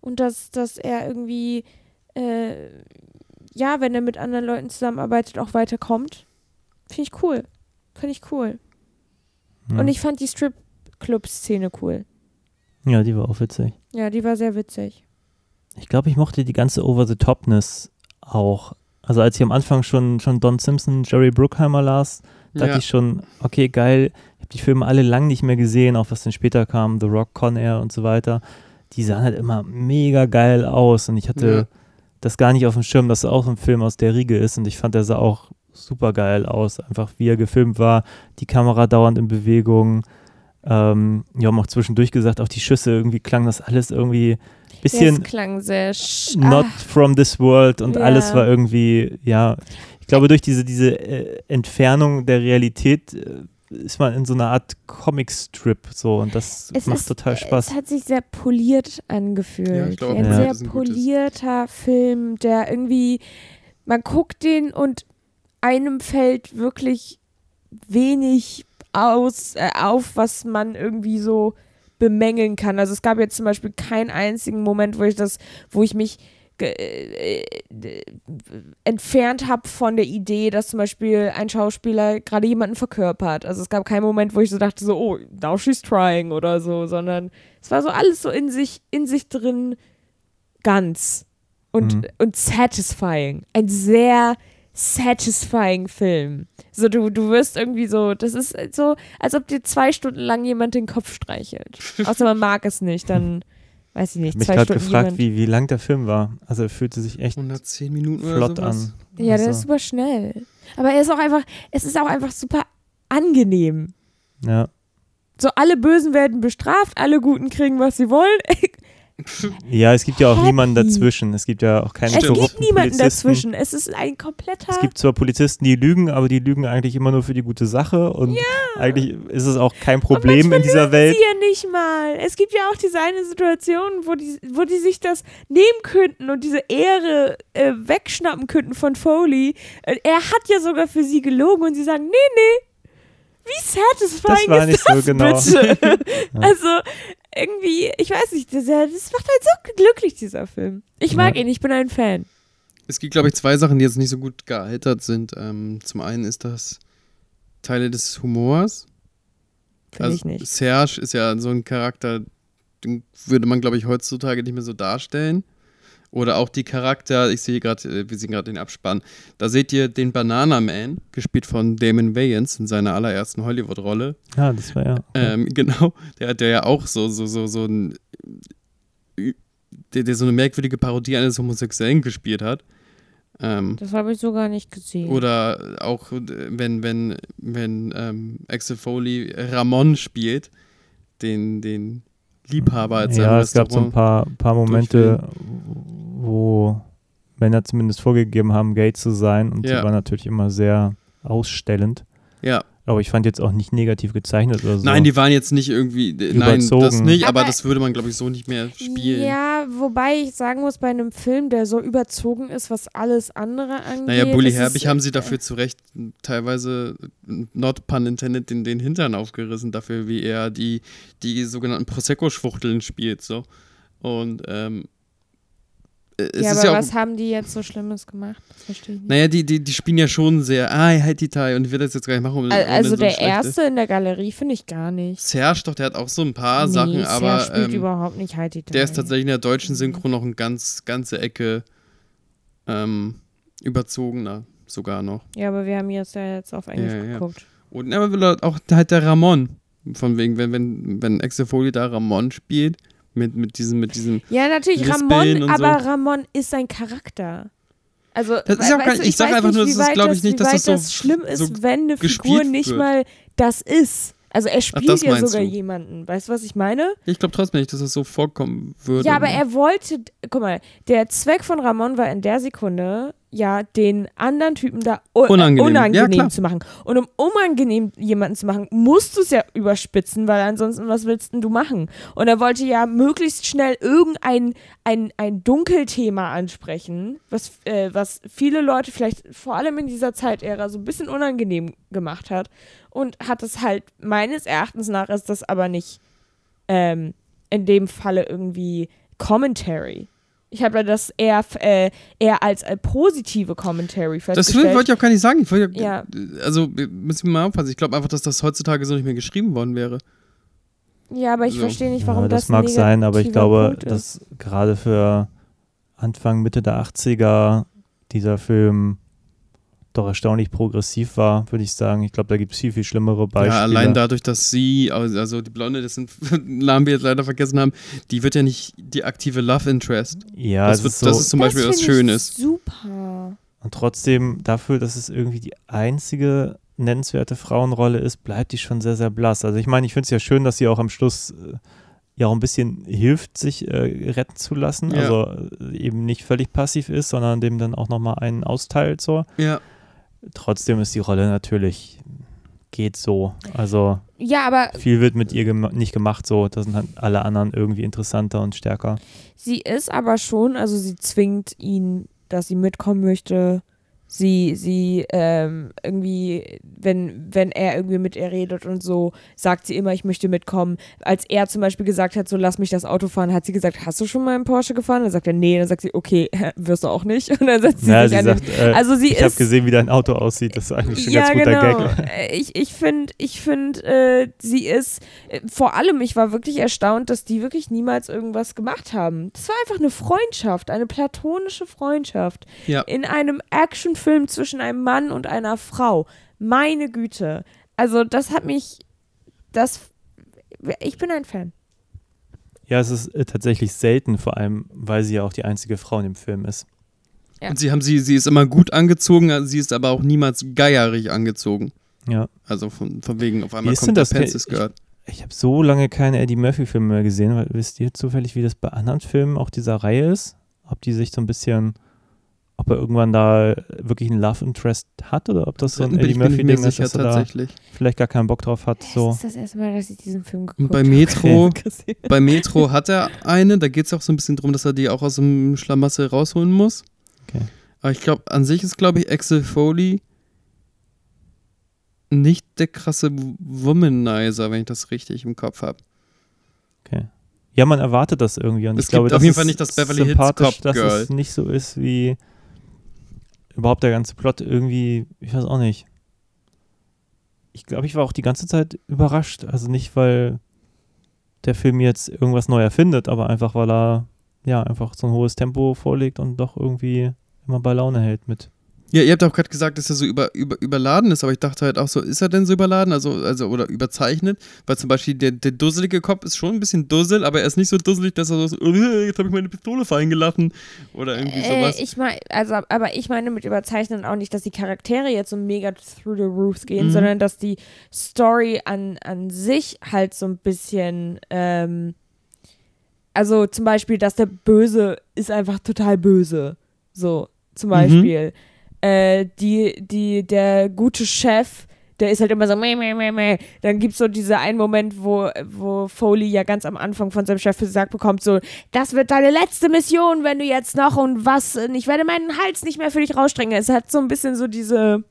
Und dass, dass er irgendwie, äh, ja, wenn er mit anderen Leuten zusammenarbeitet, auch weiterkommt. Finde ich cool. Finde ich cool. Ja. Und ich fand die Strip-Club-Szene cool. ja, die war auch witzig. Ja, die war sehr witzig. Ich glaube, ich mochte die ganze Over-the-Topness auch. Also als ich am Anfang schon, schon Don Simpson, Jerry Bruckheimer las, dachte Ja. ich schon, okay, geil, ich habe die Filme alle lang nicht mehr gesehen, auch was dann später kam, The Rock, Con Air und so weiter. Die sahen halt immer mega geil aus und ich hatte Ja. das gar nicht auf dem Schirm, dass es auch ein Film aus der Riege ist und ich fand, der sah auch super geil aus, einfach wie er gefilmt war, die Kamera dauernd in Bewegung. Ähm, ja, haben auch zwischendurch gesagt, auch die Schüsse, irgendwie klang das alles irgendwie bisschen es klang sehr sch not Ah, from this world und Ja. alles war irgendwie, ja, ich glaube, durch diese, diese äh, Entfernung der Realität äh, ist man in so einer Art Comic-Strip so und das Es macht ist- total Spaß. Es hat sich sehr poliert angefühlt. Ja, ich glaube, Ein sehr ein polierter Film, der irgendwie, man guckt den und einem fällt wirklich wenig aus, äh, auf, was man irgendwie so bemängeln kann. Also es gab jetzt zum Beispiel keinen einzigen Moment, wo ich das, wo ich mich äh, äh, entfernt habe von der Idee, dass zum Beispiel ein Schauspieler gerade jemanden verkörpert. Also es gab keinen Moment, wo ich so dachte, so, oh, now she's trying oder so, sondern es war so alles so in sich, in sich drin ganz und, Mhm. und satisfying. Ein sehr satisfying Film. So, du, du wirst irgendwie so, das ist so, als ob dir zwei Stunden lang jemand den Kopf streichelt. Außer man mag es nicht, dann weiß ich Ich nicht, habe mich zwei gerade Stunden gefragt, jemand. wie, wie lang der Film war. Also er fühlte sich echt 110 Minuten flott an. Ja, der Also, ist super schnell. Aber er ist auch einfach, es ist auch einfach super angenehm. Ja. So, alle Bösen werden bestraft, alle Guten kriegen, was sie wollen. [laughs] ja, es gibt ja auch Happy. niemanden dazwischen. Es gibt ja auch keine es gibt niemanden dazwischen. Es ist ein kompletter. Es gibt zwar Polizisten, die lügen, aber die lügen eigentlich immer nur für die gute Sache und eigentlich ist es auch kein Problem in dieser Welt. sie ja nicht mal. Es gibt ja auch diese eine Situation, wo die, wo die sich das nehmen könnten und diese Ehre äh, wegschnappen könnten von Foley. Äh, er hat ja sogar für sie gelogen und sie sagen, nee, nee. Wie satisfying Das war ist nicht das so genau. bitte? [laughs] [laughs] Also irgendwie, ich weiß nicht, das, das macht halt so glücklich, dieser Film. Ich mag Ja. ihn, ich bin ein Fan. Es gibt, glaube ich, zwei Sachen, die jetzt nicht so gut gealtert sind. Ähm, zum einen ist das Teile des Humors. Finde ich nicht. Serge ist ja so ein Charakter, den würde man, glaube ich, heutzutage nicht mehr so darstellen. Oder auch die Charakter, ich sehe gerade, äh, wir sehen gerade den Abspann. Da seht ihr den Banana Man, gespielt von Damon Wayans in seiner allerersten Hollywood-Rolle. Ja, das war ja. Ähm, genau, der, der ja auch so, so, so, so ein, der, der so eine merkwürdige Parodie eines Homosexuellen gespielt hat. Ähm, Das habe ich so gar nicht gesehen. oder auch, äh, wenn, wenn, wenn ähm, Axel Foley Ramon spielt, den, den Liebhaber als ja, es gab so ein paar, paar Momente, wo Männer zumindest vorgegeben haben, gay zu sein und Ja. die waren natürlich immer sehr ausstellend. Ja, Aber ich fand jetzt auch nicht negativ gezeichnet oder so. nein, die waren jetzt nicht irgendwie, äh, nein, das Überzogen. nicht, aber, Aber- das würde man, glaube ich, so nicht mehr spielen. Ja, wobei ich sagen muss, bei einem Film, der so überzogen ist, was alles andere angeht. Naja, Bully Herbig haben sie dafür zu Recht teilweise, not pun intended, den, den Hintern aufgerissen, dafür, wie er die, die sogenannten Prosecco-Schwuchteln spielt. So. Und ähm, äh, es Ja, ist aber ja auch. was haben die jetzt so Schlimmes gemacht? Das verstehe ich nicht. Naja, die, die, die spielen ja schon sehr, ah, halt die Teil und ich will das jetzt gar nicht machen. ohne also so der schlechte- erste in der Galerie finde ich gar nicht. Serge, doch, der hat auch so ein paar nee, Sachen, Serge aber spielt ähm, überhaupt nicht Heidi der ist tatsächlich in der Mhm. deutschen Synchro noch ein ganz, ganze Ecke ähm, überzogener, sogar noch. Ja, aber wir haben jetzt ja jetzt auf Englisch Ja, ja. geguckt. Und aber auch halt der Ramon. Von wegen, wenn, wenn, wenn Axel Foley da Ramon spielt, mit, mit diesem, mit diesem. Ja, natürlich, Lispeln Ramon, aber so. Ramon ist ein Charakter. Also, Das ist auch gar du, ich sag weiß einfach nur, das ist, wie glaub weit ich, nicht, dass das so- schlimm ist, so wenn eine Figur nicht wird. mal das ist. Also er spielt das ja sogar du. jemanden. Weißt du, was ich meine? Ich glaube trotzdem nicht, dass das so vorkommen würde. Ja, aber er wollte, guck mal, der Zweck von Ramon war in der Sekunde, ja, den anderen Typen da Unangenehm. Ja, unangenehm klar. zu machen. Und um unangenehm jemanden zu machen, musst du es ja überspitzen, weil ansonsten, was willst denn du machen? Und er wollte ja möglichst schnell irgendein ein, ein Dunkelthema ansprechen, was, äh, was viele Leute vielleicht vor allem in dieser Zeitära so ein bisschen unangenehm gemacht hat. Und hat es halt, meines Erachtens nach, ist das aber nicht ähm, in dem Falle irgendwie Commentary. Ich habe das eher, äh, eher als äh, positive Commentary das festgestellt. wollte ich auch gar nicht sagen. Ich wollte Ja. Also, müssen wir mal aufpassen. Ich glaube einfach, dass das heutzutage so nicht mehr geschrieben worden wäre. ja, aber ich So. verstehe nicht, warum ja, das das mag sein, aber ich glaube, dass gerade für Anfang, Mitte der 80er dieser Film doch erstaunlich progressiv war, würde ich sagen. Ich glaube, da gibt es viel, viel schlimmere Beispiele. Ja, allein dadurch, dass sie, also die Blonde, das sind [laughs] Namen wir jetzt leider vergessen haben, die wird ja nicht die aktive Love Interest. Ja, das, es wird, ist so, das ist zum Beispiel das was finde ich Schönes. Super. und trotzdem dafür, dass es irgendwie die einzige nennenswerte Frauenrolle ist, bleibt die schon sehr, sehr blass. Also ich meine, ich finde es ja schön, dass sie auch am Schluss äh, ja auch ein bisschen hilft, sich äh, retten zu lassen. Ja. Also äh, eben nicht völlig passiv ist, sondern dem dann auch nochmal einen austeilt so. Ja. Trotzdem ist die Rolle natürlich geht so. Also Ja, aber viel wird mit ihr gema nicht gemacht so. Da sind halt alle anderen irgendwie interessanter und stärker. sie ist aber schon, also sie zwingt ihn, dass sie mitkommen möchte, Sie, sie ähm, irgendwie, wenn, wenn er irgendwie mit ihr redet und so, sagt sie immer, ich möchte mitkommen. Als er zum Beispiel gesagt hat, so lass mich das Auto fahren, hat sie gesagt, hast du schon mal einen Porsche gefahren? Dann sagt er, nee. Dann sagt sie, okay, [laughs] wirst du auch nicht. Und dann setzt sie Ja, sich sie an den- sagt, äh, also sie ich habe gesehen, wie dein Auto aussieht. Das ist eigentlich schon ein ja, ganz guter genau. Gag. Äh, Ich, ich finde, ich find, äh, sie ist, äh, vor allem, ich war wirklich erstaunt, dass die wirklich niemals irgendwas gemacht haben. Das war einfach eine Freundschaft, eine platonische Freundschaft. Ja. In einem Actionfilm zwischen einem Mann und einer Frau. Meine Güte. Also, das hat mich, das, ich bin ein Fan. Ja, es ist äh, tatsächlich selten, vor allem, weil sie ja auch die einzige Frau in dem Film ist. Ja. Und sie haben sie, sie ist immer gut angezogen, sie ist aber auch niemals geierig angezogen. Ja. Also von, von wegen, auf Wie einmal ist kommt denn der das? Pants Ich- gehört. Ich habe so lange keine Eddie Murphy-Filme mehr gesehen. Weil, wisst ihr zufällig, wie das bei anderen Filmen auch dieser Reihe ist? Ob die sich so ein bisschen, ob er irgendwann da wirklich einen Love Interest hat oder ob das so ein bin Eddie Murphy-Ding ist, dass er da tatsächlich. vielleicht gar keinen Bock drauf hat. So. Das ist das erste Mal, dass ich diesen Film geguckt Und bei habe. Metro, [laughs] Chrissy. bei Metro hat er eine, da geht es auch so ein bisschen drum, dass er die auch aus dem Schlamassel rausholen muss. Okay. Aber ich glaube, an sich ist, glaube ich, Axel Foley nicht der krasse Womanizer, wenn ich das richtig im Kopf habe. Ja, man erwartet das irgendwie. Und Es ich glaube, gibt auf das jeden ist Fall nicht das Beverly Hills sympathisch, Cop dass Girl. es nicht so ist wie überhaupt der ganze Plot irgendwie, ich weiß auch nicht. Ich glaube, ich war auch die ganze Zeit überrascht. Also nicht, weil der Film jetzt irgendwas neu erfindet, aber einfach, weil er ja einfach so ein hohes Tempo vorlegt und doch irgendwie immer bei Laune hält mit. Ja, ihr habt auch gerade gesagt, dass er so über, über, überladen ist, aber ich dachte halt auch so, ist er denn so überladen? Also, also oder überzeichnet? Weil zum Beispiel der, der dusselige Kopf ist schon ein bisschen dussel, aber er ist nicht so dusselig, dass er so, äh, jetzt habe ich meine Pistole fallen gelassen. Oder irgendwie Äh, sowas. ich meine, also, aber ich meine mit Überzeichnen auch nicht, dass die Charaktere jetzt so mega through the roofs gehen, Mhm. sondern dass die Story an, an sich halt so ein bisschen, ähm, also zum Beispiel, dass der Böse ist einfach total böse. So, zum Mhm. Äh, die, die, der gute Chef, der ist halt immer so, meh, meh, meh, meh. Dann gibt es so diesen einen Moment, wo, wo Foley ja ganz am Anfang von seinem Chef gesagt bekommt, so, das wird deine letzte Mission, wenn du jetzt noch und was, und ich werde meinen Hals nicht mehr für dich rausstrecken. Es hat so ein bisschen so diese,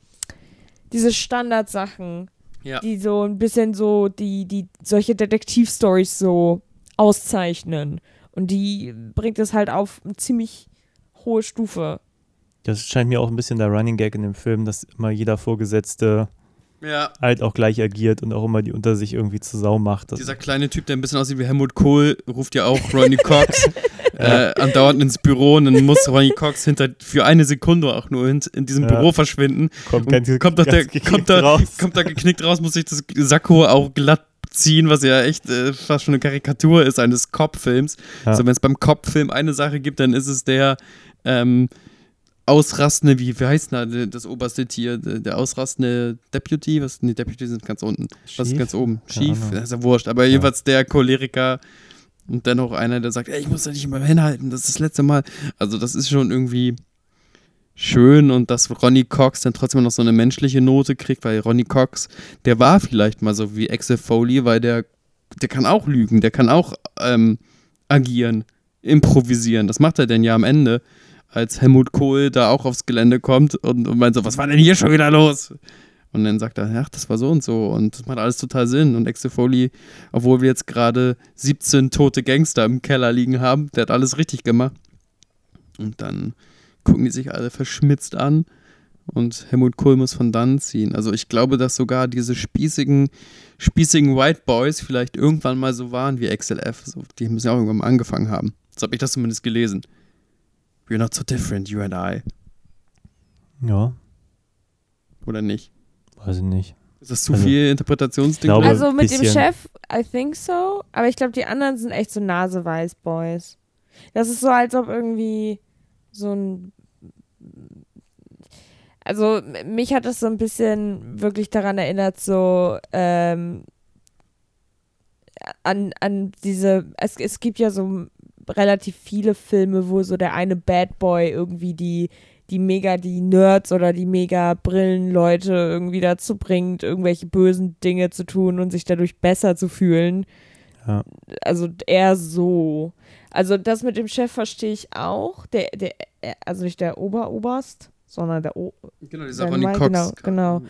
diese Standardsachen, Ja. die so ein bisschen so, die, die solche Detektivstories so auszeichnen. Und die bringt es halt auf eine ziemlich hohe Stufe. Das scheint mir auch ein bisschen der Running Gag in dem Film, dass immer jeder Vorgesetzte Ja, halt auch gleich agiert und auch immer die unter sich irgendwie zu Sau macht. Dieser kleine Typ, der ein bisschen aussieht wie Helmut Kohl, ruft ja auch Ronnie [laughs] Cox äh, andauernd ins Büro und dann muss Ronnie Cox hinter für eine Sekunde auch nur in, in diesem Ja. Büro verschwinden. kommt, ganz, kommt, ganz geknickt kommt, da, raus. kommt da geknickt raus, muss sich das Sakko auch glatt ziehen, was ja echt äh, fast schon eine Karikatur ist eines Cop-Films. Ja. Also wenn es beim Cop-Film eine Sache gibt, dann ist es der ähm, ausrastende, wie, wie heißt denn das oberste Tier, der, ausrastende Deputy, was, nee, Deputy sind ganz unten, was ist Chief? ganz oben? Chief, Ahnung. das ist ja wurscht, aber jedenfalls der Choleriker und dann auch einer, der sagt, ey, ich muss da nicht immer hinhalten, das ist das letzte Mal. Also das ist schon irgendwie schön und dass Ronnie Cox dann trotzdem noch so eine menschliche Note kriegt, weil Ronnie Cox, der war vielleicht mal so wie Axel Foley, weil der, der kann auch lügen, der kann auch ähm, agieren, improvisieren. Das macht er denn ja am Ende, als Helmut Kohl da auch aufs Gelände kommt und, und meint so, was war denn hier schon wieder los? Und dann sagt er, ach, das war so und so und das macht alles total Sinn. Und Axel obwohl wir jetzt gerade 17 tote Gangster im Keller liegen haben, der hat alles richtig gemacht. Und dann gucken die sich alle verschmitzt an und Helmut Kohl muss von dann ziehen. Also ich glaube, dass sogar diese spießigen, spießigen White Boys vielleicht irgendwann mal so waren wie XLF. So, die müssen ja auch irgendwann mal angefangen haben. So habe ich das zumindest gelesen. We're not so different, you and I. Ja, Oder nicht? weiß ich nicht. Ist das zu Also, viel Interpretationsding? glaube- Also mit dem bisschen. Chef, I think so. Aber ich glaube, die anderen sind echt so Naseweiß-Boys. Das ist so, als ob irgendwie so ein. Also mich hat das so ein bisschen wirklich daran erinnert, so ähm, an, an diese. Es, es gibt ja so relativ viele Filme, wo so der eine Bad Boy irgendwie die die mega die Nerds oder die mega Brillenleute irgendwie dazu bringt, irgendwelche bösen Dinge zu tun und sich dadurch besser zu fühlen. Ja. Also eher so. Also das mit dem Chef verstehe ich auch. Der, der, also nicht der Oberoberst, sondern der O. Genau, dieser Mann, Cox. genau, genau.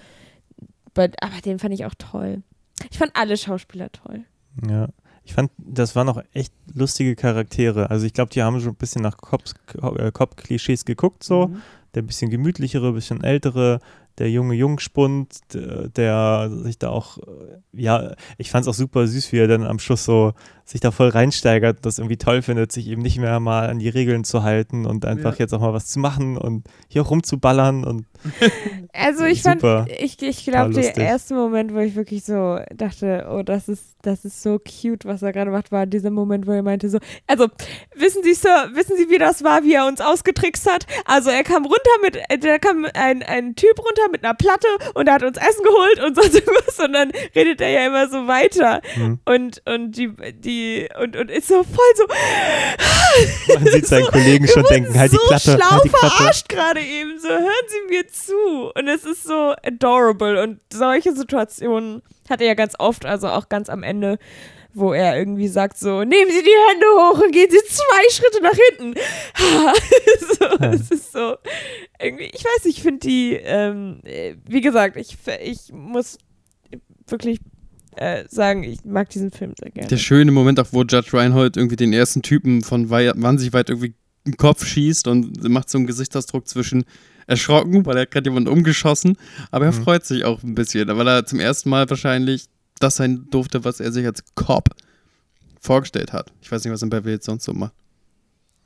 But, aber den fand ich auch toll. Ich fand alle Schauspieler toll. Ja. Ich fand, das waren auch echt lustige Charaktere. Also ich glaube, die haben schon ein bisschen nach äh, Cop-Klischees geguckt, so. Mhm. Der bisschen gemütlichere, bisschen ältere, der junge Jungspund, der, der sich da auch, äh, ja, ich fand es auch super süß, wie er dann am Schluss so sich da voll reinsteigert und das irgendwie toll findet, sich eben nicht mehr mal an die Regeln zu halten und einfach Ja. jetzt auch mal was zu machen und hier auch rumzuballern und [laughs] Also ich Super. fand, ich, ich glaube, der erste Moment, wo ich wirklich so dachte, oh, das ist, das ist so cute, was er gerade macht, war dieser Moment, wo er meinte so, also, wissen Sie, Sir, wissen Sie, wie das war, wie er uns ausgetrickst hat? Also er kam runter mit, äh, da kam ein, ein Typ runter mit einer Platte und er hat uns Essen geholt und [laughs] sonst irgendwas und dann redet er ja immer so weiter hm, und, und die, die, und, und ist so voll so, [laughs] man sieht seinen [laughs] Kollegen schon denken, halt die so Klappe, schlau halt die Klappe. verarscht gerade eben. So, hören Sie mir zu. Und es ist so adorable. Und solche Situationen hat er ja ganz oft, also auch ganz am Ende, wo er irgendwie sagt so, nehmen Sie die Hände hoch und gehen Sie zwei Schritte nach hinten. [laughs] so, Ja. Es ist so, irgendwie, ich weiß, ich finde die, ähm, äh, wie gesagt, ich, ich muss wirklich äh, sagen, ich mag diesen Film sehr gerne. Der schöne Moment auch, wo Judge Reinhold irgendwie den ersten Typen von wahnsinnig weit irgendwie im Kopf schießt und macht so einen Gesichtsausdruck zwischen erschrocken, weil er hat gerade jemanden umgeschossen, aber er Mhm. freut sich auch ein bisschen, weil er zum ersten Mal wahrscheinlich das sein durfte, was er sich als Cop vorgestellt hat. Ich weiß nicht, was er in Beverly Hills sonst so macht.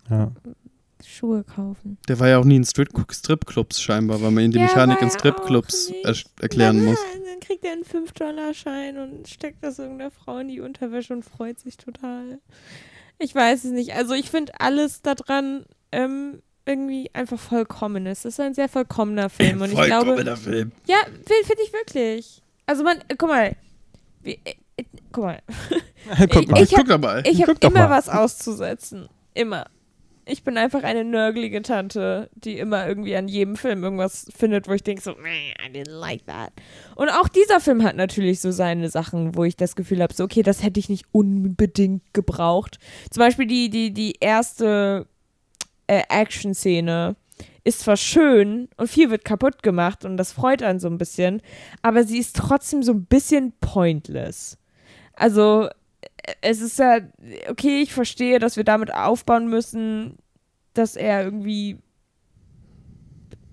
Ja. Schuhe kaufen. Der war ja auch nie in Strip Stripclubs scheinbar, weil man ihm die Ja, Mechanik in Stripclubs er erklären Na, muss. Dann kriegt er einen 5-Dollar-Schein und steckt das irgendeiner Frau in die Unterwäsche und freut sich total. Ich weiß es nicht. Also ich finde alles daran ähm, irgendwie einfach vollkommen. Es ist ein sehr vollkommener [clears throat] Film. Und ich glaube, Film. ja, finde ich wirklich. Also man, äh, guck mal. Wie, äh, äh, guck mal. [laughs] Guck mal. Ich hab-. Ich habe doch immer was auszusetzen. Immer. Ich bin einfach eine nörgelige Tante, die immer irgendwie an jedem Film irgendwas findet, wo ich denke so, "Meh, I didn't like that. Und auch dieser Film hat natürlich so seine Sachen, wo ich das Gefühl habe, so, okay, das hätte ich nicht unbedingt gebraucht. Zum Beispiel die, die, die erste äh, Action-Szene ist zwar schön und viel wird kaputt gemacht und das freut einen so ein bisschen, aber sie ist trotzdem so ein bisschen pointless. Also, äh, es ist ja, okay, ich verstehe, dass wir damit aufbauen müssen, dass er irgendwie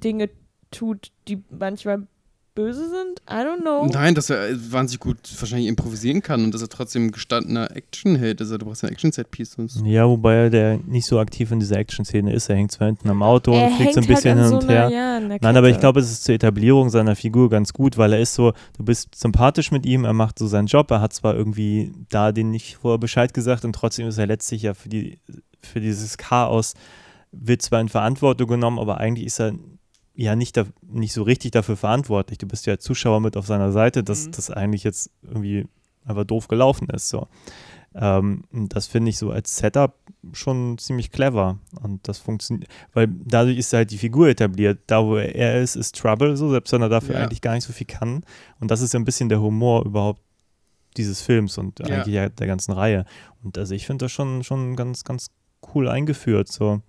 Dinge tut, die manchmal böse sind. I don't know. Nein, dass er äh, wahnsinnig gut wahrscheinlich improvisieren kann und dass er trotzdem gestandener Actionheld ist. Also, du brauchst ein Action-Set-Piece. sonst- Ja, wobei er der nicht so aktiv in dieser Action-Szene ist. Er hängt zwar hinten am Auto und fliegt so ein bisschen halt an hin so und einer, her. ja, Nein, aber ich glaube, es ist zur Etablierung seiner Figur ganz gut, weil er ist so, du bist sympathisch mit ihm, er macht so seinen Job, er hat zwar irgendwie da den nicht vorher Bescheid gesagt und trotzdem ist er letztlich ja für, die, für dieses Chaos, wird zwar in Verantwortung genommen, aber eigentlich ist er ja nicht, da, nicht so richtig dafür verantwortlich. Du bist ja Zuschauer mit auf seiner Seite, dass Mhm. das eigentlich jetzt irgendwie einfach doof gelaufen ist. So. Ähm, das finde ich so als Setup schon ziemlich clever. Und das funktioniert, weil dadurch ist halt die Figur etabliert. Da, wo er ist, ist Trouble, so, selbst wenn er dafür Ja. eigentlich gar nicht so viel kann. Und das ist ja ein bisschen der Humor überhaupt dieses Films und Ja. eigentlich der ganzen Reihe. Und also ich finde das schon, schon ganz, ganz cool eingeführt. So.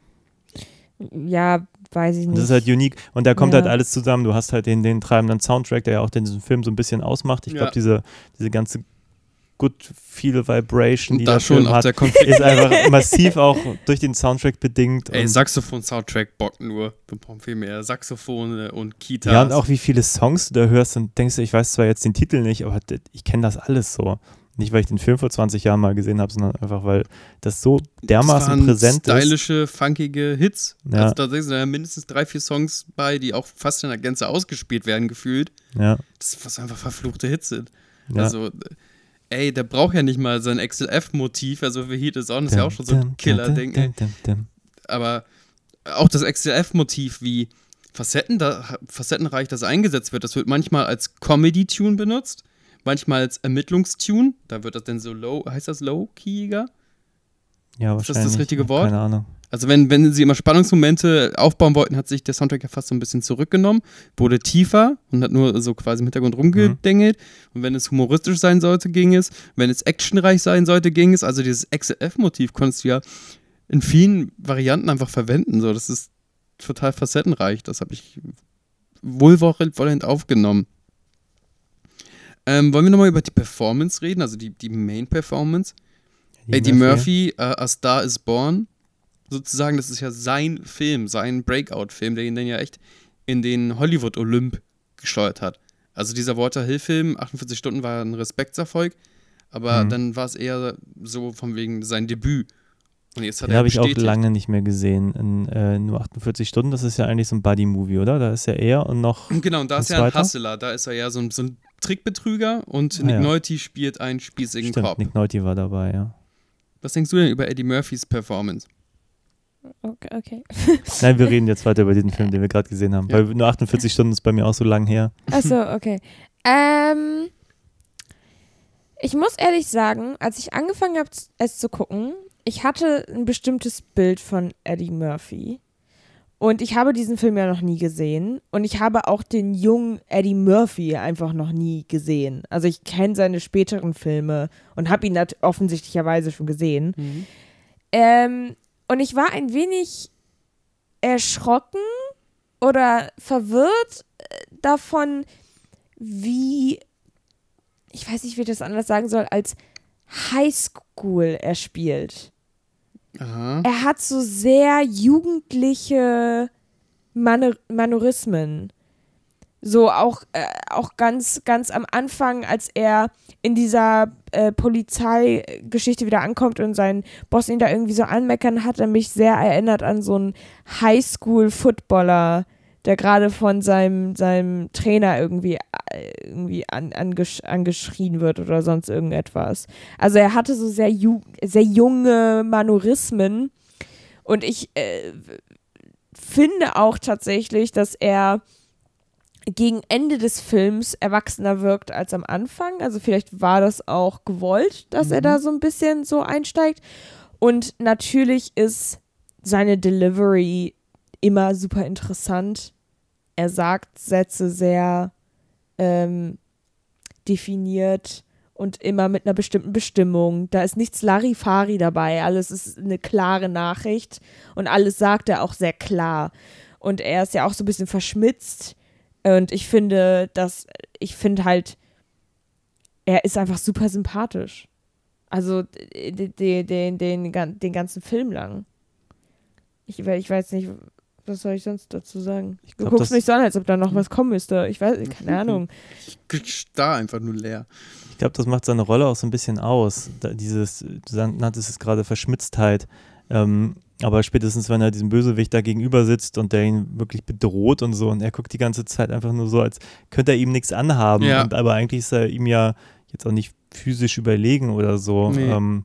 Ja, weiß ich nicht. das ist halt unique. Und da kommt Ja. halt alles zusammen. Du hast halt den, den treibenden Soundtrack, der ja auch den- diesen Film so ein bisschen ausmacht. Ich Ja. glaube, diese, diese ganze good feel Vibration, die da der schon Film hat, der Konflikt. ist einfach massiv auch durch den Soundtrack bedingt. Ey, Und- Saxophon-Soundtrack bockt nur. Wir brauchen viel mehr Saxophone und Kitas. Ja, und auch wie viele Songs du da hörst und denkst, du, ich weiß zwar jetzt den Titel nicht, aber ich kenne das alles so. Nicht, weil ich den Film vor 20 Jahren mal gesehen habe, sondern einfach, weil das so dermaßen das präsent ist. stylische, funkige Hits. Ja. Also da sind ja mindestens drei, vier Songs bei, die auch fast in der Gänze ausgespielt werden, gefühlt. Ja, Das was einfach verfluchte Hits sind. ja. Also, ey, der braucht ja nicht mal sein XLF-Motiv. Also für Heat is On ist ja auch schon so ein Killer-Ding. Aber auch das XLF-Motiv, wie Facetten da, facettenreich das eingesetzt wird, das wird manchmal als Comedy-Tune benutzt, manchmal als Ermittlungstune. Da wird das dann so low, heißt das low-keyiger? Ja, Ist das das wahrscheinlich. richtige Wort? Keine Ahnung. Also wenn, wenn sie immer Spannungsmomente aufbauen wollten, hat sich der Soundtrack ja fast so ein bisschen zurückgenommen, wurde tiefer und hat nur so quasi im Hintergrund rumgedengelt. Und wenn es humoristisch sein sollte, ging es. Wenn es actionreich sein sollte, ging es. Also dieses XLF-Motiv konntest du ja in vielen Varianten einfach verwenden. So, das ist total facettenreich. Das habe ich wohlwollend aufgenommen. Ähm, wollen wir nochmal über die Performance reden, also die, die Main-Performance? Eddie Murphy, uh, A Star is Born, sozusagen, das ist ja sein Film, sein Breakout-Film, der ihn dann ja echt in den Hollywood-Olymp gesteuert hat. Also dieser Walter Hill-Film, 48 Stunden, war ein Respektserfolg, aber mhm. dann war es eher so von wegen sein Debüt. Und jetzt hat Den habe ich auch lange nicht mehr gesehen. In äh, nur 48 Stunden, das ist ja eigentlich so ein Buddy-Movie, oder? Da ist ja er und noch. Genau, und da ist er ein Hustler, da ist er ja so ein, so ein Trickbetrüger und ah, Nick ja. Nolte spielt einen spießigen Stimmt, Cop. Nick Nolte war dabei, ja. Was denkst du denn über Eddie Murphys Performance? Okay. okay. [laughs] Nein, wir reden jetzt weiter über diesen Film, den wir gerade gesehen haben. Ja. Weil nur 48 Stunden ist bei mir auch so lang her. Achso, okay. Ähm, ich muss ehrlich sagen, als ich angefangen habe, es zu gucken, ich hatte ein bestimmtes Bild von Eddie Murphy. Und ich habe diesen Film ja noch nie gesehen. Und ich habe auch den jungen Eddie Murphy einfach noch nie gesehen. Also ich kenne seine späteren Filme und habe ihn offensichtlicherweise schon gesehen. Mhm. Ähm, und ich war ein wenig erschrocken oder verwirrt äh, davon, wie, ich weiß nicht, wie ich das anders sagen soll, als Highschool er spielt. Aha. Er hat so sehr jugendliche Manor Manorismen. So auch, äh, auch ganz, ganz am Anfang, als er in dieser äh, Polizeigeschichte wieder ankommt und sein Boss ihn da irgendwie so anmeckern, hat er mich sehr erinnert an so einen Highschool-Footballer, der gerade von seinem, seinem Trainer irgendwie, irgendwie an, angesch angeschrien wird oder sonst irgendetwas. Also er hatte so sehr, ju sehr junge Manorismen und ich äh, finde auch tatsächlich, dass er gegen Ende des Films erwachsener wirkt als am Anfang. Also vielleicht war das auch gewollt, dass mhm. er da so ein bisschen so einsteigt. Und natürlich ist seine Delivery immer super interessant er sagt Sätze sehr ähm, definiert und immer mit einer bestimmten Bestimmung. Da ist nichts Larifari dabei. Alles ist eine klare Nachricht und alles sagt er auch sehr klar. Und er ist ja auch so ein bisschen verschmitzt. Und ich finde, dass, ich finde halt, er ist einfach super sympathisch. Also den, den, den, den ganzen Film lang. Ich, ich weiß nicht, was soll ich sonst dazu sagen? Ich du glaub, guckst mich so an, als ob da noch was kommen müsste. Ich weiß, keine Ahnung. Ich da einfach nur leer. Ich glaube, das macht seine Rolle auch so ein bisschen aus. Da, dieses, du nanntest es gerade Verschmitztheit. Ähm, aber spätestens, wenn er diesem Bösewicht da gegenüber sitzt und der ihn wirklich bedroht und so und er guckt die ganze Zeit einfach nur so, als könnte er ihm nichts anhaben. Ja. Und, aber eigentlich ist er ihm ja jetzt auch nicht physisch überlegen oder so. Nee. Ähm,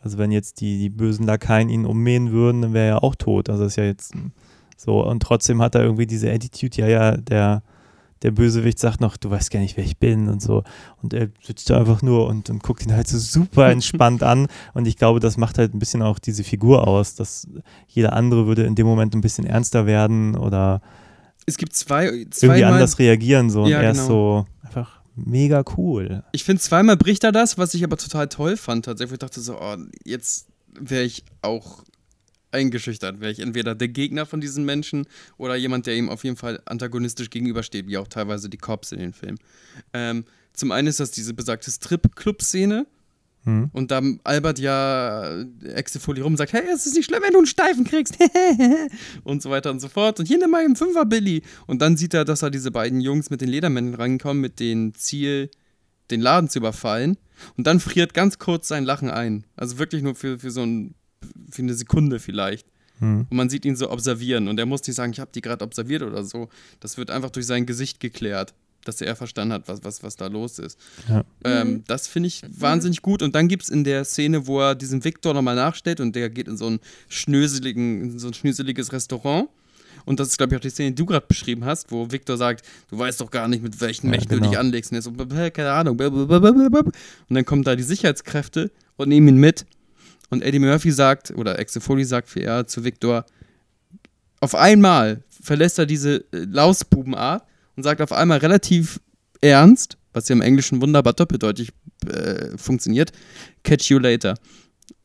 also wenn jetzt die, die bösen Lakaien ihn ummähen würden, dann wäre er auch tot. Also das ist ja jetzt so, und trotzdem hat er irgendwie diese Attitude, ja, ja, der, der Bösewicht sagt noch, du weißt gar nicht, wer ich bin und so. Und er sitzt da einfach nur und, und guckt ihn halt so super entspannt an. Und ich glaube, das macht halt ein bisschen auch diese Figur aus, dass jeder andere würde in dem Moment ein bisschen ernster werden oder es gibt zwei, zwei irgendwie anders reagieren so. Und ja, er genau. ist so einfach mega cool. Ich finde, zweimal bricht er das, was ich aber total toll fand. Tatsächlich ich dachte so, oh, jetzt wäre ich auch eingeschüchtert. Wäre ich entweder der Gegner von diesen Menschen oder jemand, der ihm auf jeden Fall antagonistisch gegenübersteht, wie auch teilweise die Cops in den Filmen. Ähm, zum einen ist das diese besagte Strip-Club-Szene. Hm. Und da albert ja Exefolie rum sagt, hey, es ist nicht schlimm, wenn du einen Steifen kriegst. [laughs] und so weiter und so fort. Und hier nimm mal einen Fünfer, Billy. Und dann sieht er, dass da diese beiden Jungs mit den Ledermännern rankommen, mit dem Ziel, den Laden zu überfallen. Und dann friert ganz kurz sein Lachen ein. Also wirklich nur für, für so ein für eine Sekunde vielleicht. Hm. Und man sieht ihn so observieren und er muss nicht sagen, ich habe die gerade observiert oder so. Das wird einfach durch sein Gesicht geklärt, dass er verstanden hat, was, was, was da los ist. Ja. Ähm. Das finde ich wahnsinnig gut. Und dann gibt es in der Szene, wo er diesem Victor nochmal nachstellt und der geht in so ein schnöseligen, so ein schnöseliges Restaurant. Und das ist, glaube ich, auch die Szene, die du gerade beschrieben hast, wo Victor sagt, du weißt doch gar nicht, mit welchen ja, Mächten genau. du dich anlegst. Und so, keine Ahnung. Und dann kommen da die Sicherheitskräfte und nehmen ihn mit und Eddie Murphy sagt, oder Exefoli sagt für er zu Victor, auf einmal verlässt er diese äh, Lausbubenart und sagt auf einmal relativ ernst, was ja im Englischen wunderbar doppeldeutig äh, funktioniert, catch you later.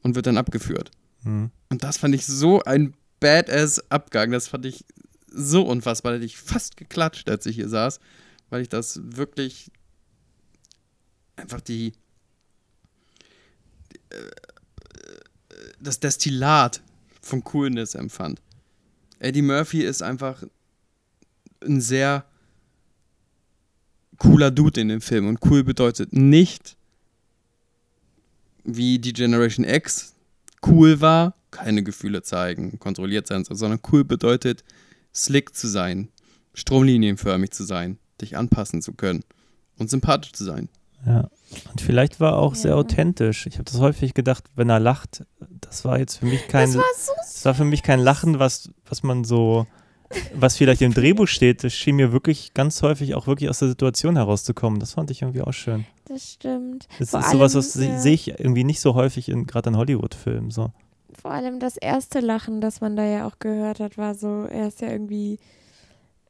Und wird dann abgeführt. Mhm. Und das fand ich so ein badass Abgang. Das fand ich so unfassbar, da hätte ich fast geklatscht, als ich hier saß, weil ich das wirklich einfach die äh, das Destillat von Coolness empfand. Eddie Murphy ist einfach ein sehr cooler Dude in dem Film und cool bedeutet nicht, wie die Generation X cool war, keine Gefühle zeigen, kontrolliert sein, sondern cool bedeutet, slick zu sein, stromlinienförmig zu sein, dich anpassen zu können und sympathisch zu sein. Ja. Und vielleicht war er auch sehr Ja. authentisch. Ich habe das häufig gedacht, wenn er lacht, das war jetzt für mich kein, Das war so das war für mich kein Lachen, was, was man so, was vielleicht im Drehbuch steht. Das schien mir wirklich ganz häufig auch wirklich aus der Situation herauszukommen. Das fand ich irgendwie auch schön. Das stimmt. Das Vor ist sowas, was ja. sehe ich irgendwie nicht so häufig in gerade in Hollywood-Filmen. So. Vor allem das erste Lachen, das man da ja auch gehört hat, war so, er ist ja irgendwie,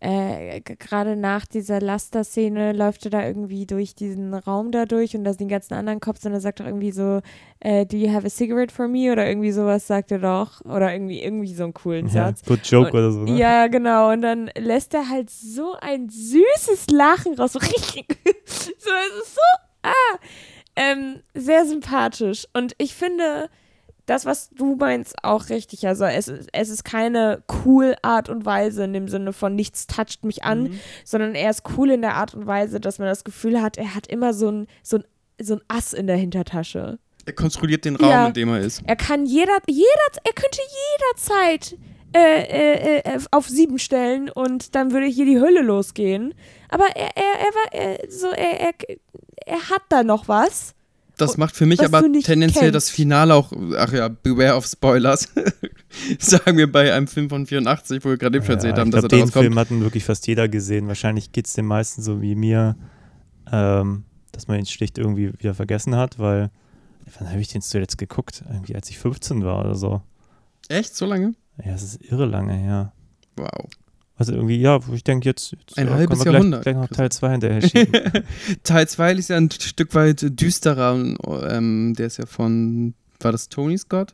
äh, gerade nach dieser Laster-Szene läuft er da irgendwie durch diesen Raum da durch und da sind die ganzen anderen Cops und er sagt doch irgendwie so, äh, do you have a cigarette for me? Oder irgendwie sowas sagt er doch. Oder irgendwie, irgendwie so einen coolen Ja, Satz. good joke Und- oder so. Ne? Ja, genau. Und dann lässt er halt so ein süßes Lachen raus. So richtig. [laughs] so, es ist so, ah, ähm, sehr sympathisch. Und ich finde, das, was du meinst, auch richtig. Also es, ist- es ist keine cool Art und Weise in dem Sinne von nichts toucht mich an, Mhm. sondern er ist cool in der Art und Weise, dass man das Gefühl hat, er hat immer so ein, so ein, so ein Ass in der Hintertasche. Er kontrolliert den Raum, Ja. in dem er ist. Er kann jeder, jeder, er könnte jederzeit äh, äh, äh, auf sieben stellen und dann würde hier die Hölle losgehen. Aber er, er, er war er, so, er, er, er hat da noch was. Das macht für mich aber tendenziell kennst. das Finale auch, ach ja, beware of Spoilers, [laughs] sagen wir bei einem Film von 84, wo wir gerade eben schon erzählt Ja, haben, ich dass glaube, er den daraus kommt. Film hatten wirklich fast jeder gesehen. Wahrscheinlich geht es den meisten so wie mir, ähm, dass man ihn schlicht irgendwie wieder vergessen hat, weil wann habe ich den zuletzt geguckt? Irgendwie als ich 15 war oder so. Echt? So lange? Ja, es ist irre lange her. Wow. Also irgendwie, ja, ich denke jetzt, jetzt Ein äh, halbes wir Jahrhundert, Gleich, gleich noch. Teil 2 hinterher schieben. [laughs] Teil 2 ist ja ein Stück weit düsterer. Ähm, der ist ja von, war das Tony Scott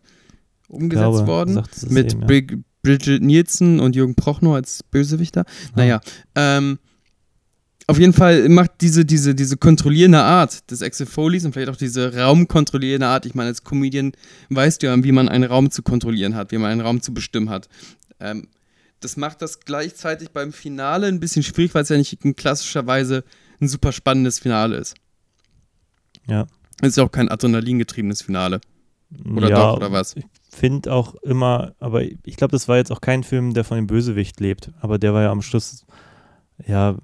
umgesetzt glaube, worden? Mit eben, ja. Brig Bridget Nielsen und Jürgen Prochnow als Bösewichter. Naja, ähm, auf jeden Fall macht diese, diese, diese kontrollierende Art des Axel Foleys und vielleicht auch diese raumkontrollierende Art, ich meine, als Comedian weißt du ja, wie man einen Raum zu kontrollieren hat, wie man einen Raum zu bestimmen hat. Ähm, das macht das gleichzeitig beim Finale ein bisschen schwierig, weil es ja nicht in klassischer Weise ein super spannendes Finale ist. Ja. Es ist ja auch kein adrenalingetriebenes Finale. Oder ja, doch, oder was? Ich finde auch immer, aber ich glaube, das war jetzt auch kein Film, der von dem Bösewicht lebt, aber der war ja am Schluss, ja,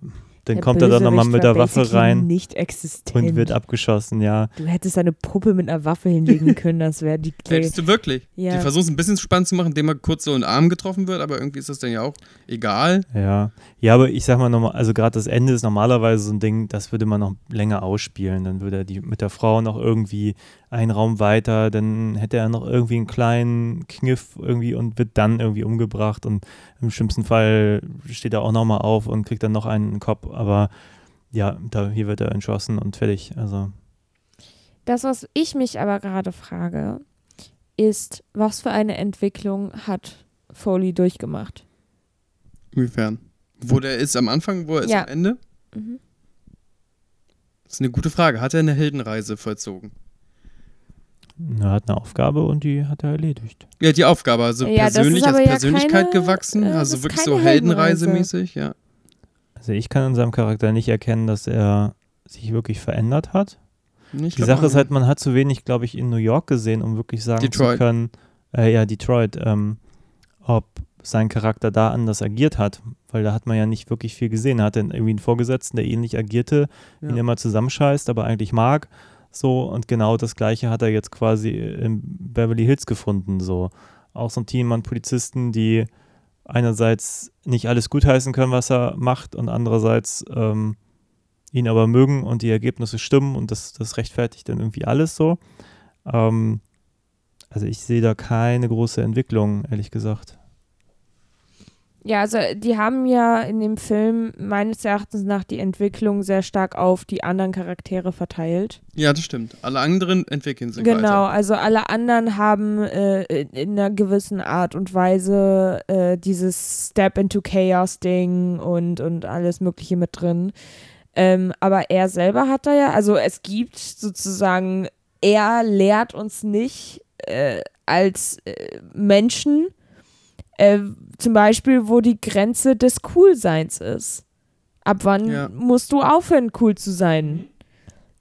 dann Der kommt er dann nochmal mit der Waffe rein Nicht existent. und wird abgeschossen, ja. du hättest eine Puppe mit einer Waffe hinlegen [laughs] können, das wäre die Hättest du wirklich? Ja. Die versuchen es ein bisschen spannend zu machen, indem er kurz so in den Arm getroffen wird, aber irgendwie ist das dann ja auch egal. Ja, ja, aber ich sag mal nochmal, also gerade das Ende ist normalerweise so ein Ding, das würde man noch länger ausspielen. Dann würde er die mit der Frau noch irgendwie einen Raum weiter, dann hätte er noch irgendwie einen kleinen Kniff irgendwie und wird dann irgendwie umgebracht und im schlimmsten Fall steht er auch nochmal auf und kriegt dann noch einen in den Kopf. Aber ja, da, hier wird er entschlossen und fertig. Also, Das, was ich mich aber gerade frage, ist, was für eine Entwicklung hat Foley durchgemacht? Inwiefern? Wo der ist am Anfang, wo er ist Ja. am Ende? Mhm. Das ist eine gute Frage. Hat er eine Heldenreise vollzogen? Er hat eine Aufgabe und die hat er erledigt. Ja, die Aufgabe, also Ja, persönlich als ja Persönlichkeit keine, gewachsen, äh, also wirklich so Heldenreise. Heldenreisemäßig, ja. Also ich kann in seinem Charakter nicht erkennen, dass er sich wirklich verändert hat. Ich Die Sache ist halt, man hat zu wenig, glaube ich, in New York gesehen, um wirklich sagen Detroit. zu können, äh, ja, Detroit, ähm, ob sein Charakter da anders agiert hat, weil da hat man ja nicht wirklich viel gesehen. Er hatte irgendwie einen Vorgesetzten, der ähnlich agierte, Ja. ihn immer zusammenscheißt, aber eigentlich mag. So, und genau das Gleiche hat er jetzt quasi in Beverly Hills gefunden. So. Auch so ein Team an Polizisten, die einerseits nicht alles gutheißen können, was er macht, und andererseits ähm, ihn aber mögen und die Ergebnisse stimmen und das, das rechtfertigt dann irgendwie alles so. Ähm, also ich sehe da keine große Entwicklung, ehrlich gesagt. Ja, also die haben ja in dem Film meines Erachtens nach die Entwicklung sehr stark auf die anderen Charaktere verteilt. Ja, das stimmt. Alle anderen entwickeln sich Genau, weiter. also alle anderen haben äh, in in einer gewissen Art und Weise äh, dieses Step into Chaos Ding und, und alles Mögliche mit drin. Ähm, aber er selber hat da ja, also es gibt sozusagen, er lehrt uns nicht äh, als äh, Menschen, äh, zum Beispiel, wo die Grenze des Coolseins ist. Ab wann Ja. musst du aufhören, cool zu sein?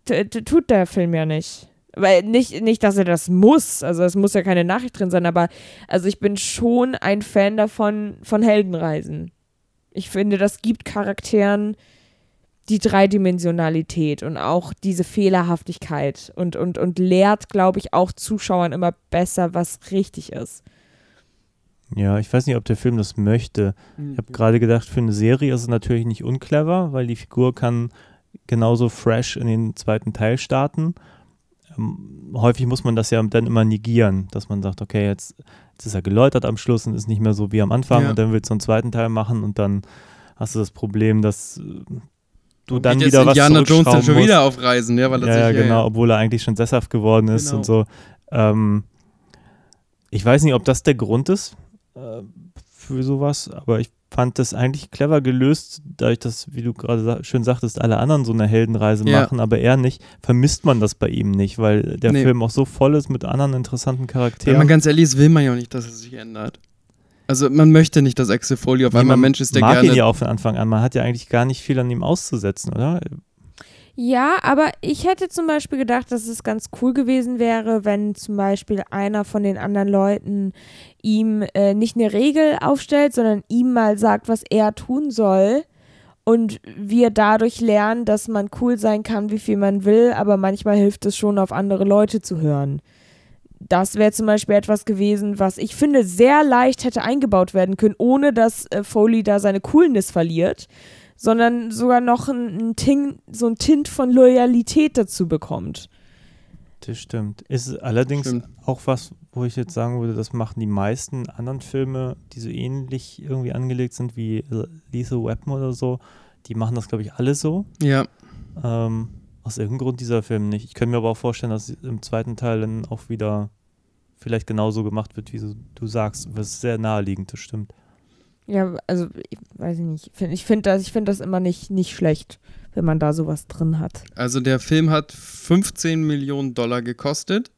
T t- tut der Film ja nicht. Weil nicht, nicht, dass er das muss, also es muss ja keine Nachricht drin sein, aber also ich bin schon ein Fan davon, von Heldenreisen. Ich finde, das gibt Charakteren die Dreidimensionalität und auch diese Fehlerhaftigkeit und, und, und lehrt, glaube ich, auch Zuschauern immer besser, was richtig ist. Ja, ich weiß nicht, ob der Film das möchte. Ich habe gerade gedacht, für eine Serie ist es natürlich nicht unclever, weil die Figur kann genauso fresh in den zweiten Teil starten. Ähm, häufig muss man das ja dann immer negieren, dass man sagt, okay, jetzt, jetzt ist er geläutert am Schluss und ist nicht mehr so wie am Anfang Ja. und dann willst du einen zweiten Teil machen und dann hast du das Problem, dass äh, du dann geht jetzt wieder was Indiana Jones dann schon musst. wieder auf Reisen, ja, weil er Ja, ja, genau, obwohl er eigentlich schon sesshaft geworden ist Genau. und so. Ähm, ich weiß nicht, ob das der Grund ist äh, für sowas, aber ich fand das eigentlich clever gelöst, dadurch, dass, wie du gerade sa schön sagtest, alle anderen so eine Heldenreise Ja. machen, aber er nicht, vermisst man das bei ihm nicht, weil der Nee. Film auch so voll ist mit anderen interessanten Wenn Charakteren. man ganz ehrlich ist, will man ja auch nicht, dass es sich ändert. Also man möchte nicht, dass Axel Foley auf Nee, einmal man Mensch ist, der mag gerne ihn ja auch von Anfang an. Man hat ja eigentlich gar nicht viel an ihm auszusetzen, oder? Ja, aber ich hätte zum Beispiel gedacht, dass es ganz cool gewesen wäre, wenn zum Beispiel einer von den anderen Leuten ihm äh, nicht eine Regel aufstellt, sondern ihm mal sagt, was er tun soll. Und wir dadurch lernen, dass man cool sein kann, wie viel man will, aber manchmal hilft es schon, auf andere Leute zu hören. Das wäre zum Beispiel etwas gewesen, was ich finde sehr leicht hätte eingebaut werden können, ohne dass äh, Foley da seine Coolness verliert sondern sogar noch ein, ein Ting, so ein Tint von Loyalität dazu bekommt. Das stimmt. Ist allerdings Stimmt. auch was, wo ich jetzt sagen würde, das machen die meisten anderen Filme, die so ähnlich irgendwie angelegt sind wie Lethal Weapon oder so. Die machen das, glaube ich, alle so. Ja, Ähm, aus irgendeinem Grund dieser Film nicht. Ich könnte mir aber auch vorstellen, dass im zweiten Teil dann auch wieder vielleicht genauso gemacht wird, wie so, du sagst. Ist sehr naheliegend, das stimmt. Ja, also ich weiß ich nicht. Ich find- Ich finde das, ich find das immer nicht, nicht schlecht, wenn man da sowas drin hat. also der Film hat 15 Millionen Dollar gekostet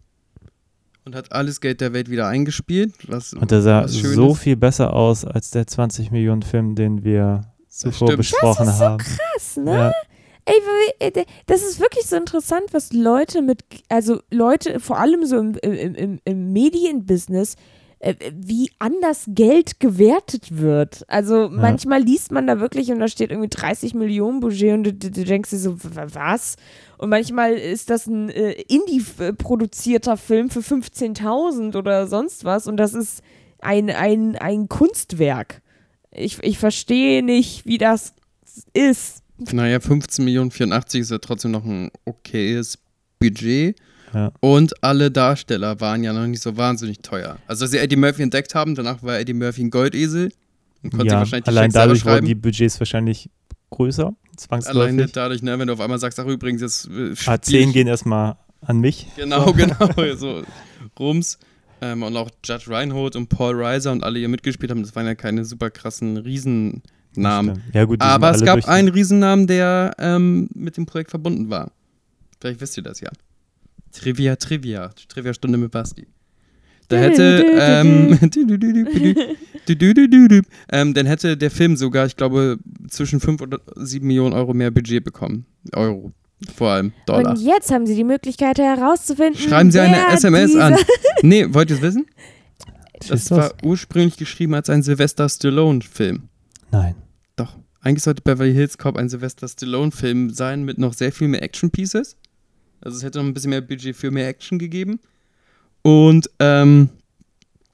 und hat alles Geld der Welt wieder eingespielt. Was, Und der sah so ist. viel besser aus als der 20 Millionen Film, den wir zuvor stimmt. besprochen Das ist so haben. Krass, ne? Ja, Ey, äh, das ist wirklich so interessant, was Leute mit, also Leute, vor allem so im, im, im, im Medienbusiness, wie anders Geld gewertet wird. Also manchmal liest man da wirklich und da steht irgendwie 30 Millionen Budget und du, du, du denkst dir so, was? Und manchmal ist das ein äh, Indie-produzierter Film für 15.000 oder sonst was und das ist ein, ein, ein Kunstwerk. Ich, ich verstehe nicht, wie das ist. Naja, 15 Millionen 84 ist ja trotzdem noch ein okayes Budget. Ja. Und alle Darsteller waren ja noch nicht so wahnsinnig teuer. Also, dass sie Eddie Murphy entdeckt haben, danach war Eddie Murphy ein Goldesel und konnte ja wahrscheinlich die allein dadurch wurden schreiben. die Budgets wahrscheinlich größer, zwangsläufig. dadurch, ne, wenn du auf einmal sagst, ach übrigens, jetzt äh, spiel A10 ich- gehen erstmal an mich. Genau, [laughs] genau, [laughs] so Rums. Ähm, und auch Judge Reinhold und Paul Reiser und alle, die hier mitgespielt haben, das waren ja keine super krassen Riesennamen. Ja, gut, Aber es gab einen Riesennamen, der ähm, mit dem Projekt verbunden war. Vielleicht wisst ihr das ja. Trivia, Trivia. Trivia-Stunde mit Basti. Da hätte, ähm, [laughs] ähm, dann hätte der Film sogar, ich glaube, zwischen 5 und 7 Millionen Euro mehr Budget bekommen. Euro, vor allem Dollar. Und jetzt haben Sie die Möglichkeit herauszufinden. Schreiben Sie eine SMS an. [laughs] Nee, wollt ihr es wissen? Das war ursprünglich geschrieben als ein Sylvester Stallone-Film. Nein. Doch. Eigentlich sollte Beverly Hills Cop ein Sylvester Stallone-Film sein mit noch sehr viel mehr Action-Pieces. Also es hätte noch ein bisschen mehr Budget für mehr Action gegeben. Und ähm,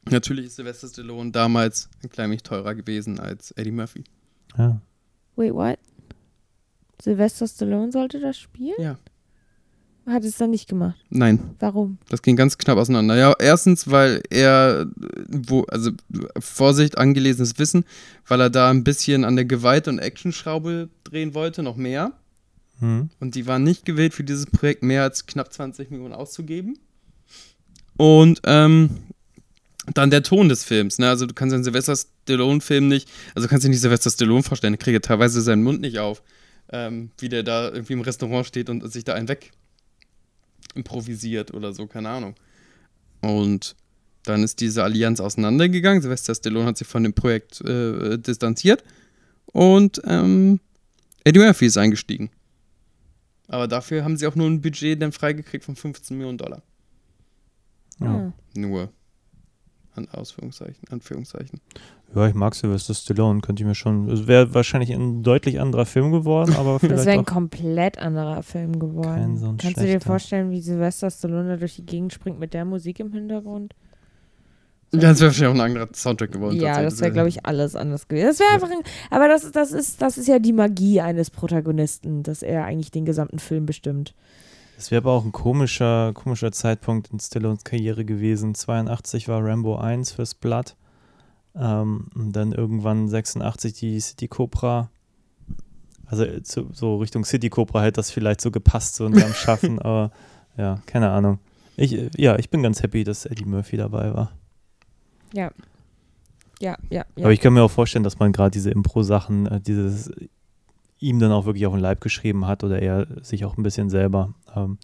natürlich ist Sylvester Stallone damals ein klein wenig teurer gewesen als Eddie Murphy. Ja. Wait, what? Sylvester Stallone sollte das spielen? Ja. Hat es dann nicht gemacht. Nein, Warum? das ging ganz knapp auseinander. Ja, erstens, weil er, wo, also Vorsicht, angelesenes Wissen, weil er da ein bisschen an der Gewalt- und Actionschraube drehen wollte, noch mehr. Hm. Und die waren nicht gewillt, für dieses Projekt mehr als knapp 20 Millionen auszugeben. Und ähm, dann der Ton des Films. Ne? Also du kannst einen Sylvester Stallone-Film nicht, also kannst dir nicht Sylvester Stallone vorstellen, der kriegt ja teilweise seinen Mund nicht auf, ähm, wie der da irgendwie im Restaurant steht und sich da einen weg improvisiert oder so, keine Ahnung. Und dann ist diese Allianz auseinandergegangen. Sylvester Stallone hat sich von dem Projekt äh, distanziert und ähm, Eddie Murphy ist eingestiegen. Aber dafür haben sie auch nur ein Budget dann freigekriegt von 15 Millionen Dollar. Ja. Nur. An Ausführungszeichen, Anführungszeichen. ja, ich mag Sylvester Stallone, könnte ich mir schon. Es wäre wahrscheinlich ein deutlich anderer Film geworden, aber [laughs] Das vielleicht wäre ein komplett anderer Film geworden. kein so ein Kannst du dir schlechter. vorstellen, wie Sylvester Stallone da durch die Gegend springt mit der Musik im Hintergrund? Ja, das wäre wahrscheinlich auch ein anderer Soundtrack geworden. Ja, das wäre, glaube ich, alles anders gewesen. Das wäre einfach ein, aber das, das, ist, das ist ja die Magie eines Protagonisten, dass er eigentlich den gesamten Film bestimmt. Es wäre aber auch ein komischer, komischer Zeitpunkt in Stallones Karriere gewesen. 82 war Rambo 1 fürs Blood. Ähm, und dann irgendwann 86 die City Cobra. Also äh, zu, so Richtung City Cobra hätte das vielleicht so gepasst, so in seinem Schaffen, [laughs] aber ja, keine Ahnung. Ich, äh, ja, ich bin ganz happy, dass Eddie Murphy dabei war. Ja. Ja, ja, ja. Aber ich kann mir auch vorstellen, dass man gerade diese Impro-Sachen, äh, dieses ihm dann auch wirklich auf den Leib geschrieben hat oder er sich auch ein bisschen selber. Ähm,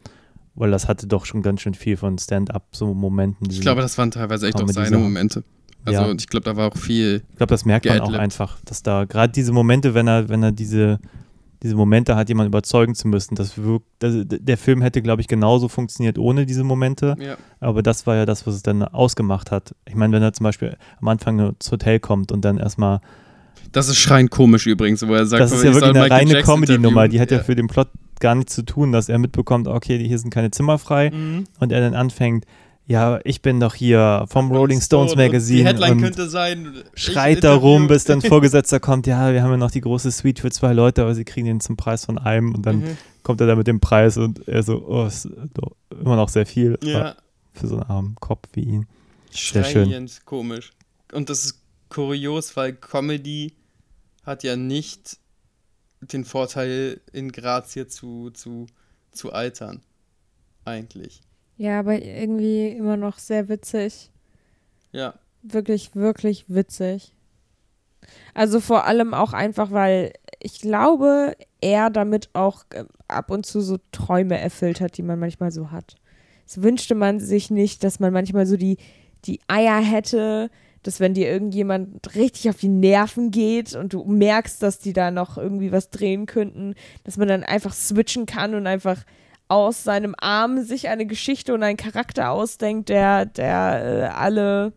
weil das hatte doch schon ganz schön viel von Stand-up, so Momenten. Ich glaube, das waren teilweise echt auch seine. Momente. Also Ja. ich glaube, da war auch viel. Ich glaube, das merkt man auch einfach, dass da gerade diese Momente, wenn er, wenn er diese, diese Momente hat, jemanden überzeugen zu müssen, das wirkt, das, der Film hätte, glaube ich, genauso funktioniert ohne diese Momente. Ja. Aber das war ja das, was es dann ausgemacht hat. Ich meine, wenn er zum Beispiel am Anfang ins Hotel kommt und dann erstmal, Das ist schreiend komisch übrigens, wo er sagt, das ist ja wirklich eine reine Comedy-Nummer, die hat ja interviewen. für den Plot gar nichts zu tun, dass er mitbekommt, okay, hier sind keine Zimmer frei Mhm. und er dann anfängt, ja, ich bin doch hier vom Rolling Stones Stone Magazine Die Headline und könnte sein. schreit da rum, interview- bis dann Vorgesetzter kommt, ja, wir haben ja noch die große Suite für zwei Leute, aber sie kriegen den zum Preis von einem und dann Mhm. kommt er da mit dem Preis und er so, oh, ist doch immer noch sehr viel Ja, für so einen armen Kopf wie ihn. Sehr schön. komisch. Und das ist kurios, weil Comedy hat ja nicht den Vorteil, in Grazie zu, zu, zu altern. Eigentlich. Ja, aber irgendwie immer noch sehr witzig. Ja. Wirklich, wirklich witzig. Also vor allem auch einfach, weil ich glaube, er damit auch äh, ab und zu so Träume erfüllt hat, die man manchmal so hat. Es wünschte man sich nicht, dass man manchmal so die, die Eier hätte, dass wenn dir irgendjemand richtig auf die Nerven geht und du merkst, dass die da noch irgendwie was drehen könnten, dass man dann einfach switchen kann und einfach aus seinem Arm sich eine Geschichte und einen Charakter ausdenkt, der, der äh, alle,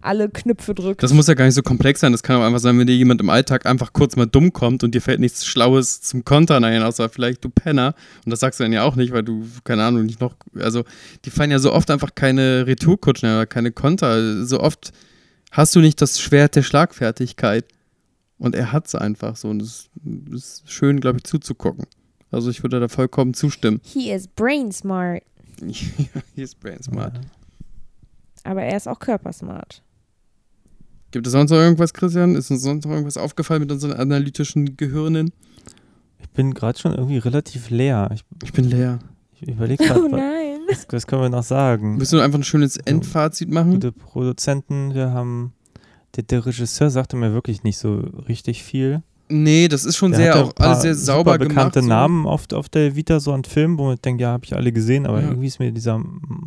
alle Knöpfe drückt. Das muss ja gar nicht so komplex sein. Das kann auch einfach sein, wenn dir jemand im Alltag einfach kurz mal dumm kommt und dir fällt nichts Schlaues zum Kontern ein, außer vielleicht du Penner. Und das sagst du dann ja auch nicht, weil du, keine Ahnung, nicht noch. Also, die fallen ja so oft einfach keine Retourkutschen oder keine Konter. So oft hast du nicht das Schwert der Schlagfertigkeit. Und er hat es einfach so. Und es ist schön, glaube ich, zuzugucken. Also, ich würde da vollkommen zustimmen. He is brain smart, [laughs] Hier ist Brain Smart. aber er ist auch körpersmart. Gibt es sonst noch irgendwas, Christian? Ist uns sonst noch irgendwas aufgefallen mit unseren analytischen Gehirnen? Ich bin gerade schon irgendwie relativ leer. Ich, Ich bin leer. ich überlege gerade, Oh was, nein. was können wir noch sagen? Willst du einfach ein schönes Endfazit machen? Gute Produzenten, wir haben, der, der Regisseur sagte mir wirklich nicht so richtig viel. Nee, das ist schon Der sehr auch alles sehr sauber super bekannte gemacht. so. Namen oft auf der Vita so an Filmen, wo man denkt, ja, habe ich alle gesehen, aber Ja. irgendwie ist mir dieser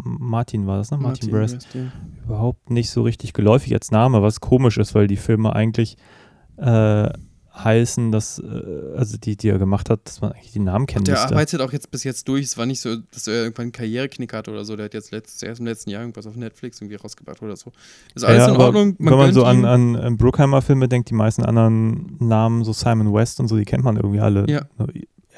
Martin war das, ne? Martin, Brest, Brest, ja. überhaupt nicht so richtig geläufig als Name, was komisch ist, weil die Filme eigentlich äh, heißen, dass, äh, also die, die er gemacht hat, dass man eigentlich die Namen kennen Der müsste. arbeitet auch jetzt bis jetzt durch. Es war nicht so, dass er irgendwann einen Karriereknick hatte oder so. Der hat jetzt letztes, erst im letzten Jahr irgendwas auf Netflix irgendwie rausgebracht oder so. Ist alles ja, in Ordnung. wenn man so an, an, an Bruckheimer-Filme denkt, die meisten anderen Namen, so Simon West und so, die kennt man irgendwie alle. Ja.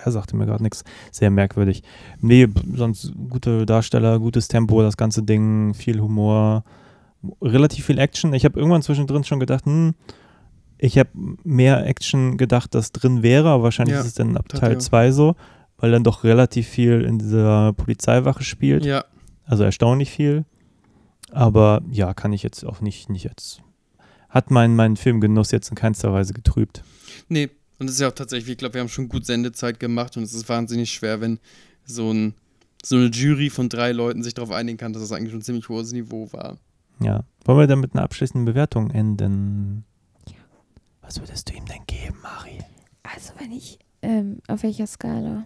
Er sagte mir gerade nichts. Sehr merkwürdig. Nee, sonst gute Darsteller, gutes Tempo, das ganze Ding, viel Humor, relativ viel Action. Ich habe irgendwann zwischendrin schon gedacht, hm, ich habe mehr Action gedacht, dass drin wäre, aber wahrscheinlich Ja, ist es dann ab das Teil ja. 2 so. weil dann doch relativ viel in dieser Polizeiwache spielt. Ja. Also erstaunlich viel. Aber ja, kann ich jetzt auch nicht, nicht jetzt. Hat mein, meinen Filmgenuss jetzt in keinster Weise getrübt. Nee, und es ist ja auch tatsächlich, ich glaube, wir haben schon gut Sendezeit gemacht und es ist wahnsinnig schwer, wenn so, ein, so eine Jury von drei Leuten sich darauf einigen kann, dass das eigentlich schon ein ziemlich hohes Niveau war. Ja. Wollen wir dann mit einer abschließenden Bewertung enden? Was würdest du ihm denn geben, Mari? Also wenn ich, ähm, auf welcher Skala?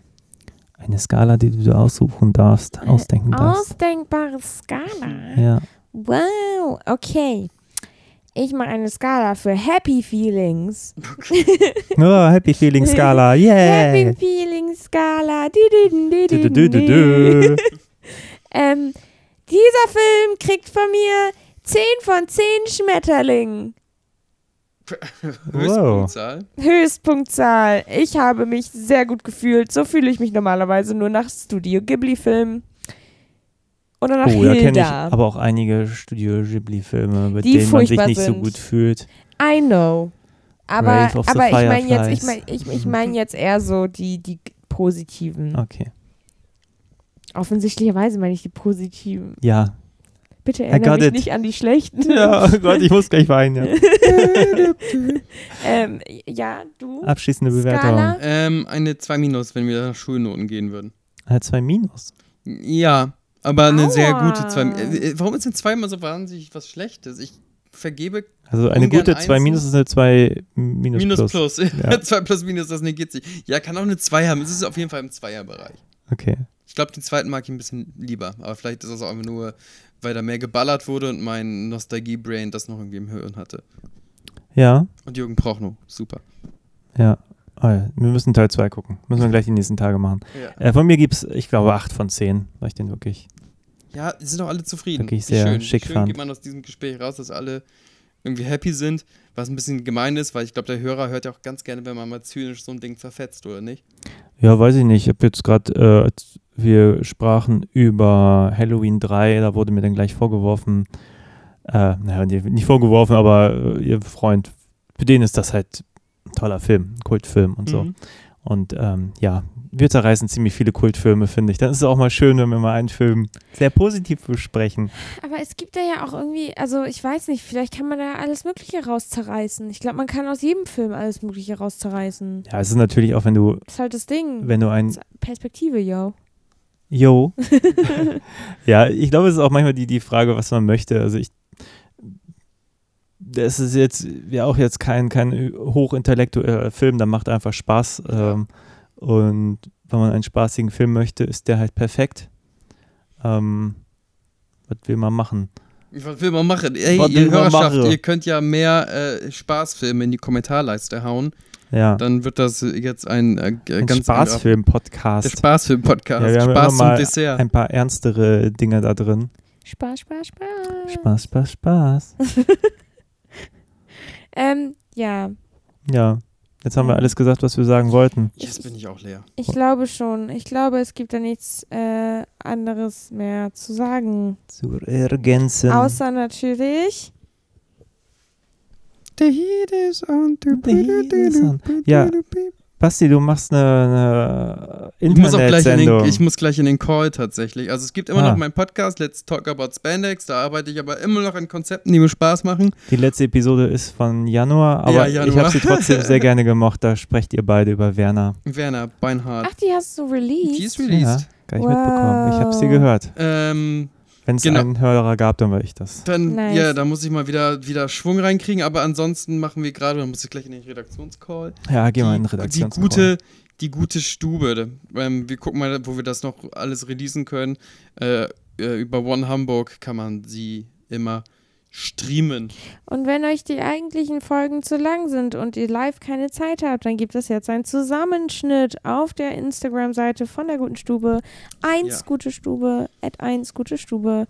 Eine Skala, die du aussuchen darfst, Eine ausdenken darfst. Ausdenkbare Skala. Ja. Wow, okay. Ich mache eine Skala für Happy Feelings. [laughs] Oh, Happy Feeling Skala, yeah! Happy Feelings Skala. Ähm, dieser Film kriegt von mir 10 von 10 Schmetterlingen. [laughs] Höchstpunktzahl. Höchstpunktzahl. Ich habe mich sehr gut gefühlt. So fühle ich mich normalerweise nur nach Studio Ghibli-Filmen. Oder nach Oh, da kenne ich Hilda. aber auch einige Studio Ghibli-Filme, mit Die denen man sich nicht so sind. gut fühlt. I know. Aber, aber ich meine jetzt, ich mein, ich, ich mein jetzt eher so die, die positiven. Okay. Offensichtlicherweise meine ich die positiven. Ja. Bitte erinnere mich it. nicht an die schlechten. Ja, oh [laughs] Gott, ich muss gleich weinen. Ja. [laughs] ähm, ja, du. Abschließende Bewertung. Skala? Ähm, eine 2 minus, wenn wir nach Schulnoten gehen würden. Äh, zwei Minus. Ja, aber eine sehr Aua. gute 2 äh, Warum ist denn zweimal so wahnsinnig was Schlechtes? Ich vergebe Also eine gute zwei Einsen. Minus ist eine zwei Minus, Minus plus. plus. Ja. [laughs] 2 plus minus, das negiert sich. Ja, kann auch eine 2 haben. Es ist auf jeden Fall im Zweierbereich. Okay. Ich glaube, den zweiten mag ich ein bisschen lieber. Aber vielleicht ist das auch einfach nur, weil da mehr geballert wurde und mein Nostalgie-Brain das noch irgendwie im Hirn hatte. Ja, Und Jürgen Prochnow, super. ja. Oh ja. Wir müssen Teil 2 gucken. Müssen wir gleich die nächsten Tage machen. Ja, Äh, von mir gibt es, ich glaube, 8 von 10, weil ich den wirklich. ja die sind doch alle zufrieden. Wirklich sehr schön. schick schön fand. geht man aus diesem Gespräch raus, dass alle irgendwie happy sind, was ein bisschen gemein ist, weil ich glaube, der Hörer hört ja auch ganz gerne, wenn man mal zynisch so ein Ding zerfetzt, oder nicht? Ja, weiß ich nicht. Ich habe jetzt gerade, äh, als wir sprachen über Halloween 3, da wurde mir dann gleich vorgeworfen, äh, naja, nicht vorgeworfen, aber äh, ihr Freund, für den ist das halt ein toller Film, ein Kultfilm und so. Mhm. Und ähm, ja, wir zerreißen ziemlich viele Kultfilme, finde ich. Dann ist es auch mal schön, wenn wir mal einen Film sehr positiv besprechen. Aber es gibt da ja auch irgendwie, also ich weiß nicht, vielleicht kann man da alles Mögliche rauszerreißen. Ich glaube, man kann aus jedem Film alles Mögliche rauszerreißen. Ja, es ist natürlich auch, wenn du, Das ist halt das Ding. wenn du ein Perspektive, yo. Yo. [laughs] ja, ich glaube, es ist auch manchmal die, die Frage, was man möchte. Also ich, das ist jetzt ja auch jetzt kein, kein hochintellektueller Film, der macht einfach Spaß. Ähm, und wenn man einen spaßigen Film möchte, ist der halt perfekt. Ähm, was will man machen? Was will man machen? Ey, Was ihr Hörerschaft, machen? ihr könnt ja mehr äh, Spaßfilme in die Kommentarleiste hauen. Ja, Dann wird das jetzt ein, äh, ein ganz anderer- Der Spaßfilm-Podcast. Spaßfilm-Podcast. Ja, wir haben Spaß immer zum mal Dessert. ein paar ernstere Dinge da drin. Spaß, Spaß, Spaß. Spaß, Spaß, Spaß. [laughs] Ähm, ja, Ja, jetzt haben wir alles gesagt, was wir sagen wollten. Jetzt bin ich auch leer. ich glaube schon. Ich glaube, es gibt da nichts äh, anderes mehr zu sagen. Zu ergänzen. Außer natürlich. The heat is on. The heat is on. Ja, Basti, du machst eine, eine Ich muss, auch gleich in den, Internetsendung. ich muss gleich in den Call tatsächlich. Also es gibt immer Ah. noch meinen Podcast, Let's Talk About Spandex. Da arbeite ich aber immer noch an Konzepten, die mir Spaß machen. Die letzte Episode ist von Januar, aber Ja, ich Januar. habe sie trotzdem sehr [laughs] gerne gemocht. Da sprecht ihr beide über Werner. Werner Beinhardt. Ach, die hast du released. die ist Ja, released. gar nicht mitbekommen. Ich habe sie gehört. Ähm, Wenn es Genau. einen Hörer gab, dann war ich das. dann, Nice. ja, da muss ich mal wieder, wieder Schwung reinkriegen. Aber ansonsten machen wir gerade, dann muss ich gleich in den Redaktionscall. Ja, geh mal in den die Redaktions. gute, die gute Stube. Ähm, wir gucken mal, wo wir das noch alles releasen können. Äh, äh, über One Hamburg kann man sie immer streamen. Und wenn euch die eigentlichen Folgen zu lang sind und ihr live keine Zeit habt, dann gibt es jetzt einen Zusammenschnitt auf der Instagram-Seite von der Guten Stube. Eins Ja. Gute Stube, at eins Gute Stube.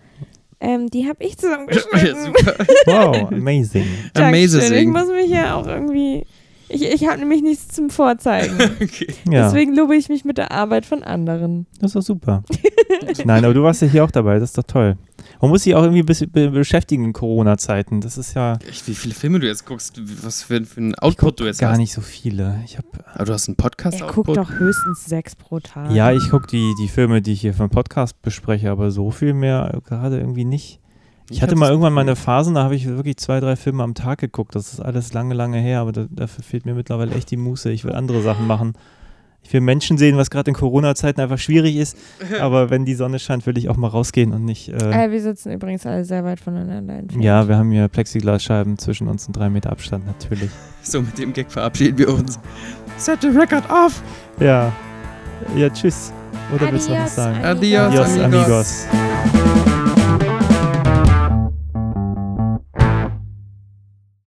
Ähm, die habe ich [laughs] ja, zusammengeschnitten. super. Wow, amazing. Dankeschön. Ich Amazing. muss mich ja auch irgendwie. Ich, ich habe nämlich nichts zum Vorzeigen. [laughs] Okay. Ja, Deswegen lobe ich mich mit der Arbeit von anderen. das ist doch super. [laughs] Nein, aber du warst ja hier auch dabei, das ist doch toll. Man muss sich auch irgendwie ein bisschen be beschäftigen in Corona-Zeiten. Das ist ja Echt, wie viele Filme du jetzt guckst, was für, für ein ich Output guck du jetzt gar hast. nicht so viele. Ich habe Aber du hast einen Podcast Er guckt doch höchstens sechs pro Tag. ja, ich gucke die, die Filme, die ich hier für den Podcast bespreche, aber so viel mehr gerade irgendwie nicht. Ich hatte mal irgendwann mal eine Phase, da habe ich wirklich zwei, drei Filme am Tag geguckt. Das ist alles lange, lange her, aber da, dafür fehlt mir mittlerweile echt die Muße. Ich will andere Sachen machen. Ich will Menschen sehen, was gerade in Corona-Zeiten einfach schwierig ist. [laughs] Aber wenn die Sonne scheint, will ich auch mal rausgehen und nicht. Äh, Äh, wir sitzen übrigens alle sehr weit voneinander entfernt. ja, wir haben hier Plexiglasscheiben zwischen uns und drei Meter Abstand, natürlich. [laughs] So, mit dem Gag verabschieden wir uns. Set the record off! Ja. Ja, tschüss. Oder willst du noch was sagen? Adios, Adios, amigos. amigos.